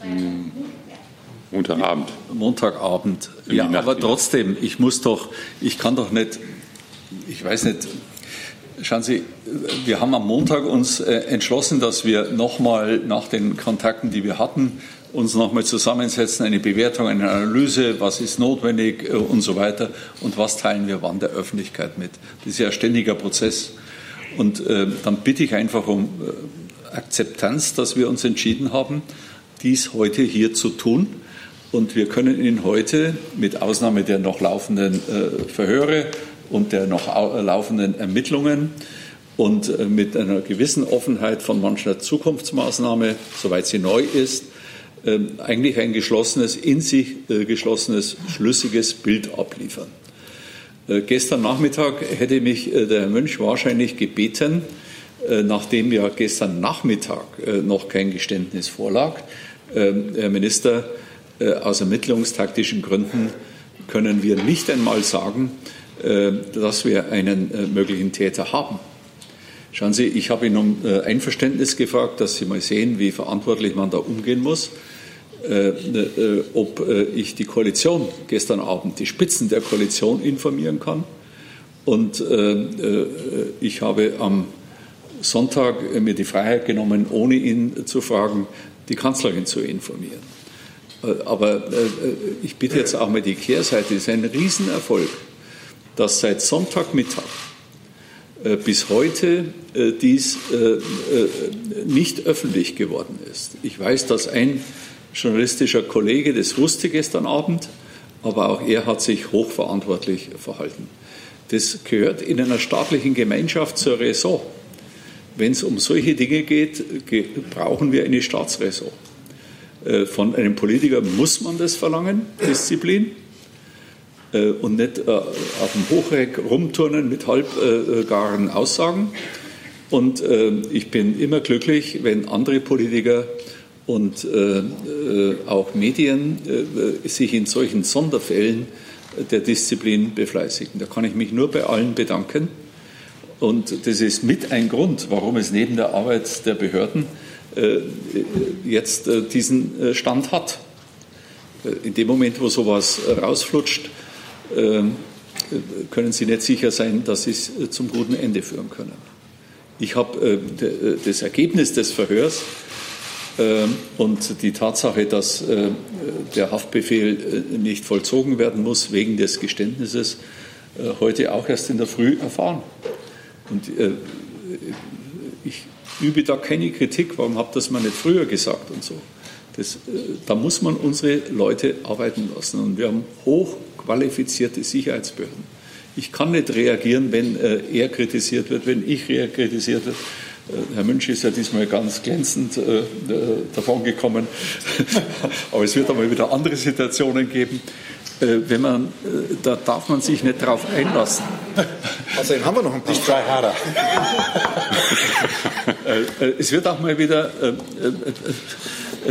Hm. Montagabend. Montagabend. Ja, aber trotzdem, ich muss doch, ich kann doch nicht, ich weiß nicht, Schauen Sie, wir haben am Montag uns äh, entschlossen, dass wir nochmal nach den Kontakten, die wir hatten, uns nochmal zusammensetzen, eine Bewertung, eine Analyse, was ist notwendig äh, und so weiter und was teilen wir wann der Öffentlichkeit mit. Das ist ja ein ständiger Prozess. Und äh, dann bitte ich einfach um äh, Akzeptanz, dass wir uns entschieden haben, dies heute hier zu tun. Und wir können Ihnen heute, mit Ausnahme der noch laufenden äh, Verhöre, und der noch laufenden Ermittlungen und äh, mit einer gewissen Offenheit von mancher Zukunftsmaßnahme, soweit sie neu ist, eigentlich ein geschlossenes, in sich äh, geschlossenes, schlüssiges Bild abliefern. Äh, gestern Nachmittag hätte mich der Herr Mönch wahrscheinlich gebeten, nachdem ja gestern Nachmittag noch kein Geständnis vorlag, ähm, Herr Minister, aus ermittlungstaktischen Gründen können wir nicht einmal sagen, äh, dass wir einen äh, möglichen Täter haben. Schauen Sie, ich habe ihn um äh, Einverständnis gefragt, dass Sie mal sehen, wie verantwortlich man da umgehen muss. Ob ich die Koalition gestern Abend, die Spitzen der Koalition informieren kann. Und ich habe am Sonntag mir die Freiheit genommen, ohne ihn zu fragen, die Kanzlerin zu informieren. Aber ich bitte jetzt auch mal die Kehrseite, es ist ein Riesenerfolg dass seit Sonntagmittag äh, bis heute äh, dies äh, nicht öffentlich geworden ist. Ich weiß, dass ein journalistischer Kollege das wusste gestern Abend, aber auch er hat sich hochverantwortlich verhalten. Das gehört in einer staatlichen Gemeinschaft zur Raison. Wenn es um solche Dinge geht, brauchen wir eine Staatsräson. Von einem Politiker muss man das verlangen, Disziplin. Äh, und nicht äh, auf dem Hochreck rumturnen mit halbgaren Aussagen. Und äh, ich bin immer glücklich, wenn andere Politiker und auch Medien sich in solchen Sonderfällen der Disziplin befleißigen. Da kann ich mich nur bei allen bedanken. Und das ist mit ein Grund, warum es neben der Arbeit der Behörden jetzt diesen Stand hat. In dem Moment, wo sowas rausflutscht, können Sie nicht sicher sein, dass Sie es äh, zum guten Ende führen können. Ich habe äh, äh, das Ergebnis des Verhörs ähm, und die Tatsache, dass der Haftbefehl nicht vollzogen werden muss wegen des Geständnisses, heute auch erst in der Früh erfahren. Und ich übe da keine Kritik, warum habt das mal nicht früher gesagt und so. Das, da muss man unsere Leute arbeiten lassen. Und wir haben hoch qualifizierte Sicherheitsbehörden. Ich kann nicht reagieren, wenn äh, er kritisiert wird, wenn ich kritisiert wird. Herr Münch ist ja diesmal ganz glänzend äh, davon gekommen, aber es wird einmal wieder andere Situationen geben. Äh, wenn man, äh, da darf man sich nicht darauf einlassen. Außerdem haben wir noch ein paar. Harder. Äh, es wird auch mal wieder,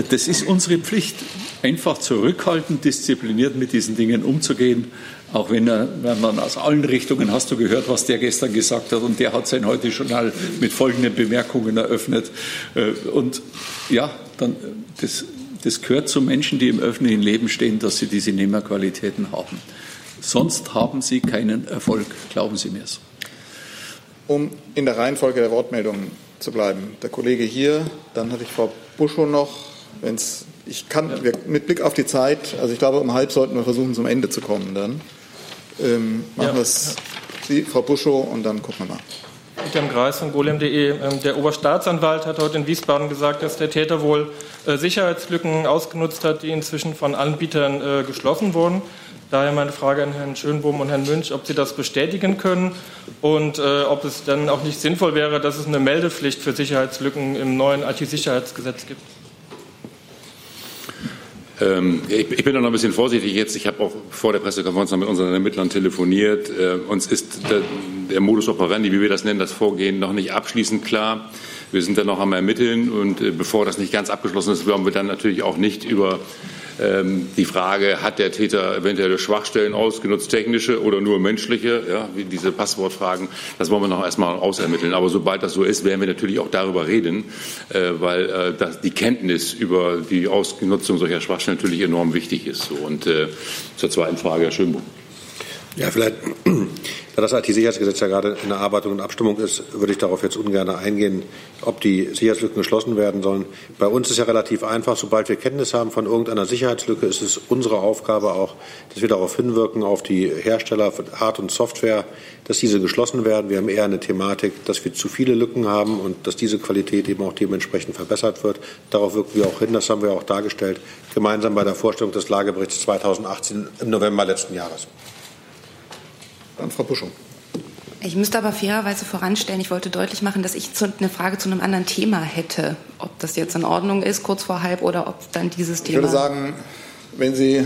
das ist unsere Pflicht, einfach zurückhaltend, diszipliniert mit diesen Dingen umzugehen. Auch wenn, wenn man aus allen Richtungen, hast du gehört, was der gestern gesagt hat, und der hat sein Heute-Journal mit folgenden Bemerkungen eröffnet. Und ja, dann, das, das gehört zu Menschen, die im öffentlichen Leben stehen, dass sie diese Nehmerqualitäten haben. Sonst haben sie keinen Erfolg, glauben Sie mir es. Um in der Reihenfolge der Wortmeldungen zu bleiben. Der Kollege hier, dann hatte ich Frau Buschow noch. Wenn's, ich kann, mit Blick auf die Zeit, also ich glaube, um halb sollten wir versuchen, zum Ende zu kommen dann. Ähm, machen ja. wir es Sie, Frau Buschow, und dann gucken wir mal. Peter Greis von golem.de. Ähm, der Oberstaatsanwalt hat heute in Wiesbaden gesagt, dass der Täter wohl äh, Sicherheitslücken ausgenutzt hat, die inzwischen von Anbietern äh, geschlossen wurden. Daher meine Frage an Herrn Schönbohm und Herrn Münch, ob Sie das bestätigen können und äh, ob es dann auch nicht sinnvoll wäre, dass es eine Meldepflicht für Sicherheitslücken im neuen IT-Sicherheitsgesetz gibt. Ähm, ich, ich, bin noch ein bisschen vorsichtig jetzt. Ich habe auch vor der Pressekonferenz noch mit unseren Ermittlern telefoniert. Äh, uns ist der, der, Modus operandi, wie wir das nennen, das Vorgehen noch nicht abschließend klar. Wir sind dann noch am Ermitteln und äh, bevor das nicht ganz abgeschlossen ist, wollen wir dann natürlich auch nicht über ähm, die Frage, hat der Täter eventuelle Schwachstellen ausgenutzt, technische oder nur menschliche, ja, wie diese Passwortfragen, das wollen wir noch erstmal ausermitteln. Aber sobald das so ist, werden wir natürlich auch darüber reden, äh, weil äh, die Kenntnis über die Ausnutzung solcher Schwachstellen natürlich enorm wichtig ist. Und zur zweiten Frage, Herr Schönbuch. Ja, vielleicht, da das IT-Sicherheitsgesetz ja gerade in der Arbeitung und Abstimmung ist, würde ich darauf jetzt ungern eingehen, ob die Sicherheitslücken geschlossen werden sollen. Bei uns ist ja relativ einfach, sobald wir Kenntnis haben von irgendeiner Sicherheitslücke, ist es unsere Aufgabe auch, dass wir darauf hinwirken, auf die Hersteller von Hard- und Software, dass diese geschlossen werden. Wir haben eher eine Thematik, dass wir zu viele Lücken haben und dass diese Qualität eben auch dementsprechend verbessert wird. Darauf wirken wir auch hin, das haben wir auch dargestellt, gemeinsam bei der Vorstellung des Lageberichts 2018 im November letzten Jahres. Dann Frau Buschung. Ich müsste aber fairerweise voranstellen, ich wollte deutlich machen, dass ich eine Frage zu einem anderen Thema hätte. Ob das jetzt in Ordnung ist, kurz vor halb, oder ob dann dieses Thema. Ich würde sagen, wenn Sie, äh,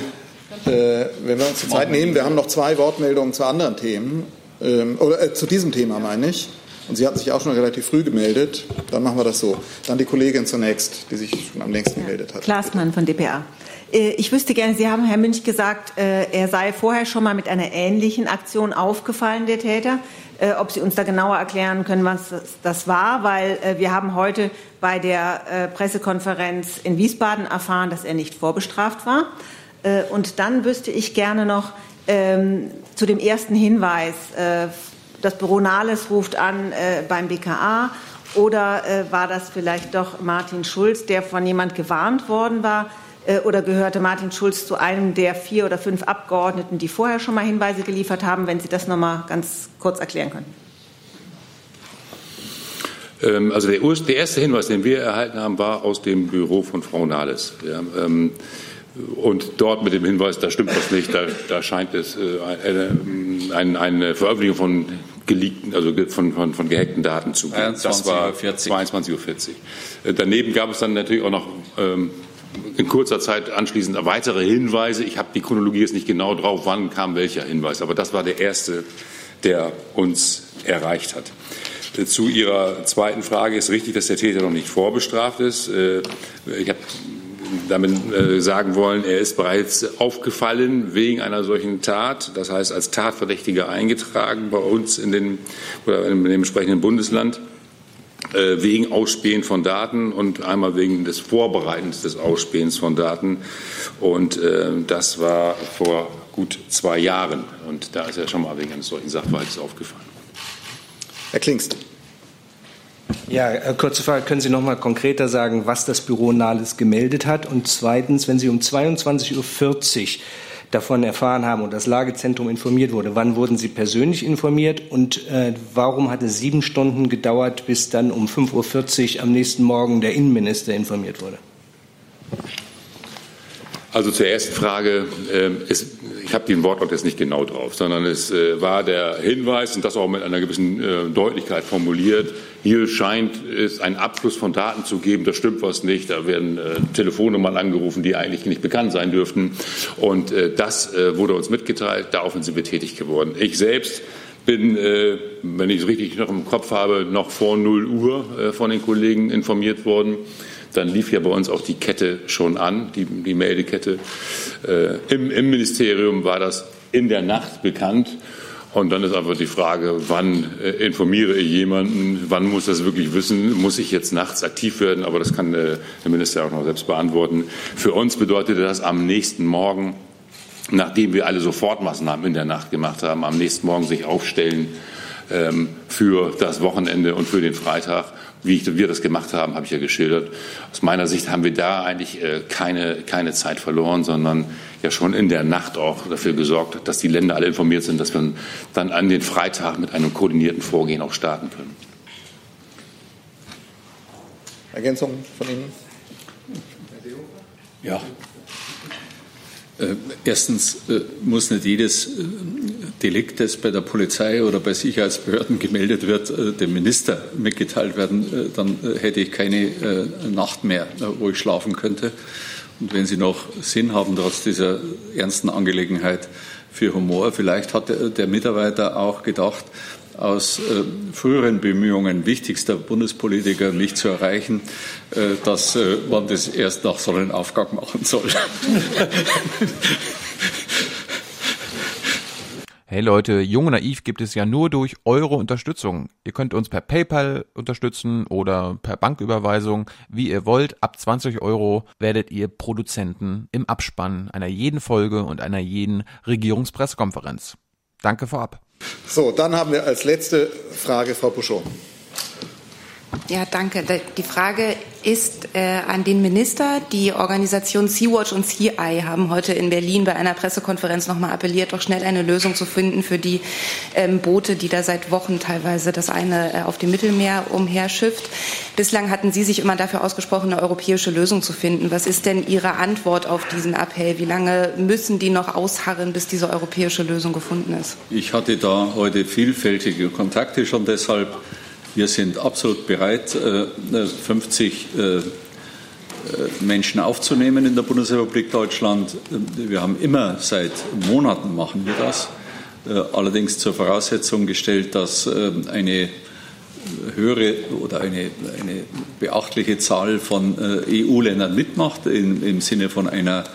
wenn wir uns die Zeit nehmen, wir haben noch zwei Wortmeldungen zu anderen Themen, ähm, oder äh, zu diesem Thema meine ich. Und Sie hatten sich auch schon relativ früh gemeldet. Dann machen wir das so. Dann die Kollegin zunächst, die sich schon am längsten gemeldet hat. Klaasmann von dpa. Äh, ich wüsste gerne, Sie haben, Herr Münch, gesagt, äh, er sei vorher schon mal mit einer ähnlichen Aktion aufgefallen, der Täter. Äh, ob Sie uns da genauer erklären können, was das war, weil wir haben heute bei der Pressekonferenz in Wiesbaden erfahren, dass er nicht vorbestraft war. Und dann wüsste ich gerne noch ähm, zu dem ersten Hinweis, das Büro Nahles ruft an beim BKA oder war das vielleicht doch Martin Schulz, der von jemand gewarnt worden war? Äh, oder gehörte Martin Schulz zu einem der vier oder fünf Abgeordneten, die vorher schon mal Hinweise geliefert haben, wenn Sie das noch mal ganz kurz erklären können? Ähm, also der, der, erste Hinweis, den wir erhalten haben, war aus dem Büro von Frau Nahles. Ja, ähm, und dort mit dem Hinweis, da stimmt was nicht, da, da scheint es äh, eine, eine, eine, Veröffentlichung von geleakten, also von, von, von gehackten Daten zu geben. Das war 22.40 Uhr. Äh, daneben gab es dann natürlich auch noch ähm, in kurzer Zeit anschließend weitere Hinweise. Ich habe die Chronologie jetzt nicht genau drauf, wann kam welcher Hinweis, aber das war der erste, der uns erreicht hat. Zu Ihrer zweiten Frage ist richtig, dass der Täter noch nicht vorbestraft ist. Äh, ich habe damit äh, sagen wollen, er ist bereits aufgefallen wegen einer solchen Tat, das heißt als Tatverdächtiger eingetragen bei uns in, den, oder in dem entsprechenden Bundesland. Äh, wegen Ausspähen von Daten und einmal wegen des Vorbereitens des Ausspähens von Daten. Und äh, das war vor gut zwei Jahren. Und da ist er schon mal wegen eines solchen Sachverhalts aufgefallen. Herr Klingst. Ja, äh, kurze Frage. Können Sie noch mal konkreter sagen, was das Büro Nahles gemeldet hat? Und zweitens, wenn Sie um 22.40 Uhr davon erfahren haben und das Lagezentrum informiert wurde. Wann wurden Sie persönlich informiert und äh, warum hat es sieben Stunden gedauert, bis dann um 5.40 Uhr am nächsten Morgen der Innenminister informiert wurde? Also zur ersten Frage. Ähm, es, ich habe den Wortlaut jetzt nicht genau drauf, sondern es äh, war der Hinweis, und das auch mit einer gewissen äh, Deutlichkeit formuliert, hier scheint es einen Abfluss von Daten zu geben, da stimmt was nicht, da werden äh, Telefonnummern angerufen, die eigentlich nicht bekannt sein dürften. Und äh, das äh, wurde uns mitgeteilt, daraufhin sind wir tätig geworden. Ich selbst bin, äh, wenn ich es richtig noch im Kopf habe, noch vor 0 Uhr äh, von den Kollegen informiert worden dann lief ja bei uns auch die Kette schon an, die, die Meldekette. Äh, im, Im Ministerium war das in der Nacht bekannt. Und dann ist einfach die Frage, wann äh, informiere ich jemanden, wann muss das wirklich wissen, muss ich jetzt nachts aktiv werden, aber das kann äh, der Minister auch noch selbst beantworten. Für uns bedeutete das am nächsten Morgen, nachdem wir alle Sofortmaßnahmen in der Nacht gemacht haben, am nächsten Morgen sich aufstellen ähm, für das Wochenende und für den Freitag wie wir das gemacht haben, habe ich ja geschildert. Aus meiner Sicht haben wir da eigentlich äh, keine, keine Zeit verloren, sondern ja schon in der Nacht auch dafür gesorgt, dass die Länder alle informiert sind, dass wir dann an den Freitag mit einem koordinierten Vorgehen auch starten können. Ergänzung von Ihnen? Ja, erstens äh, muss nicht jedes äh, Delikt, das bei der Polizei oder bei Sicherheitsbehörden gemeldet wird, dem Minister mitgeteilt werden. Dann hätte ich keine Nacht mehr, wo ich schlafen könnte. Und wenn Sie noch Sinn haben, trotz dieser ernsten Angelegenheit für Humor, vielleicht hat der Mitarbeiter auch gedacht, aus äh, früheren Bemühungen wichtigster Bundespolitiker, mich zu erreichen, äh, dass äh, man das erst nach Sonnenaufgang machen soll. Hey Leute, Jung und Naiv gibt es ja nur durch eure Unterstützung. Ihr könnt uns per PayPal unterstützen oder per Banküberweisung, wie ihr wollt. Ab 20 Euro werdet ihr Produzenten im Abspann einer jeden Folge und einer jeden Regierungspressekonferenz. Danke vorab. So, dann haben wir als letzte Frage Frau Buschon. Ja, danke. Die Frage ist äh, an den Minister. Die Organisation Sea-Watch und Sea-Eye haben heute in Berlin bei einer Pressekonferenz nochmal appelliert, doch schnell eine Lösung zu finden für die ähm, Boote, die da seit Wochen teilweise das eine äh, auf dem Mittelmeer umherschifft. Bislang hatten Sie sich immer dafür ausgesprochen, eine europäische Lösung zu finden. Was ist denn Ihre Antwort auf diesen Appell? Wie lange müssen die noch ausharren, bis diese europäische Lösung gefunden ist? Ich hatte da heute vielfältige Kontakte schon deshalb. Wir sind absolut bereit, 50 äh, äh, äh, Menschen aufzunehmen in der Bundesrepublik Deutschland. Wir haben immer seit Monaten machen wir das. Allerdings zur Voraussetzung gestellt, dass eine höhere oder eine, eine beachtliche Zahl von EU-Ländern mitmacht im, im Sinne von einer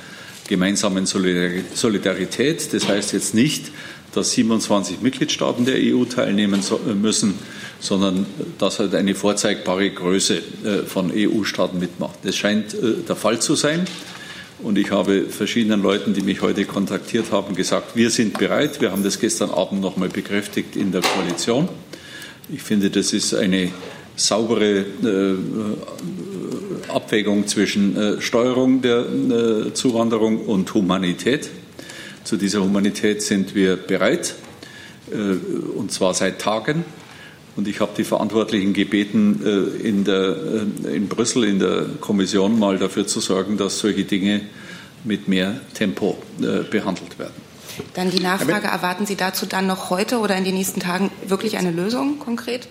gemeinsamen Solidarität. Das heißt jetzt nicht, dass 27 Mitgliedstaaten der EU teilnehmen müssen, sondern dass halt eine vorzeigbare Größe äh, von EU-Staaten mitmacht. Das scheint äh, der Fall zu sein. Und ich habe verschiedenen Leuten, die mich heute kontaktiert haben, gesagt, wir sind bereit. Wir haben das gestern Abend noch einmal bekräftigt in der Koalition. Ich finde, das ist eine saubere äh, Abwägung zwischen Steuerung der Zuwanderung und Humanität. Zu dieser Humanität sind wir bereit, und zwar seit Tagen. Und ich habe die Verantwortlichen gebeten, äh, in, der, äh, in Brüssel in der Kommission mal dafür zu sorgen, dass solche Dinge mit mehr Tempo äh, behandelt werden. Dann die Nachfrage, erwarten Sie dazu dann noch heute oder in den nächsten Tagen wirklich eine Lösung konkret?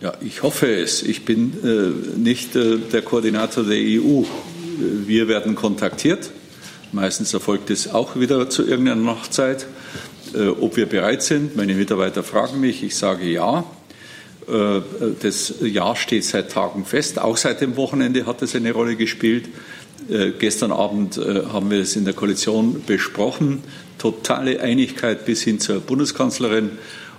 Ja, ich hoffe es. Ich bin äh, nicht äh, der Koordinator der EU. Wir werden kontaktiert. Meistens erfolgt es auch wieder zu irgendeiner Nachtzeit. Äh, ob wir bereit sind, meine Mitarbeiter fragen mich, ich sage ja. Äh, das Jahr steht seit Tagen fest. Auch seit dem Wochenende hat es eine Rolle gespielt. Äh, gestern Abend äh, haben wir es in der Koalition besprochen. Totale Einigkeit bis hin zur Bundeskanzlerin.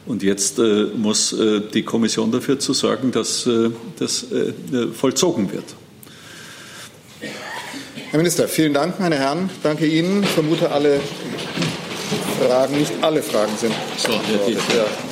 Und jetzt muss die Kommission dafür zu sorgen, dass das vollzogen wird. Herr Minister, vielen Dank, meine Herren. Danke Ihnen. Ich vermute, alle Fragen, nicht alle Fragen sind. So, ja.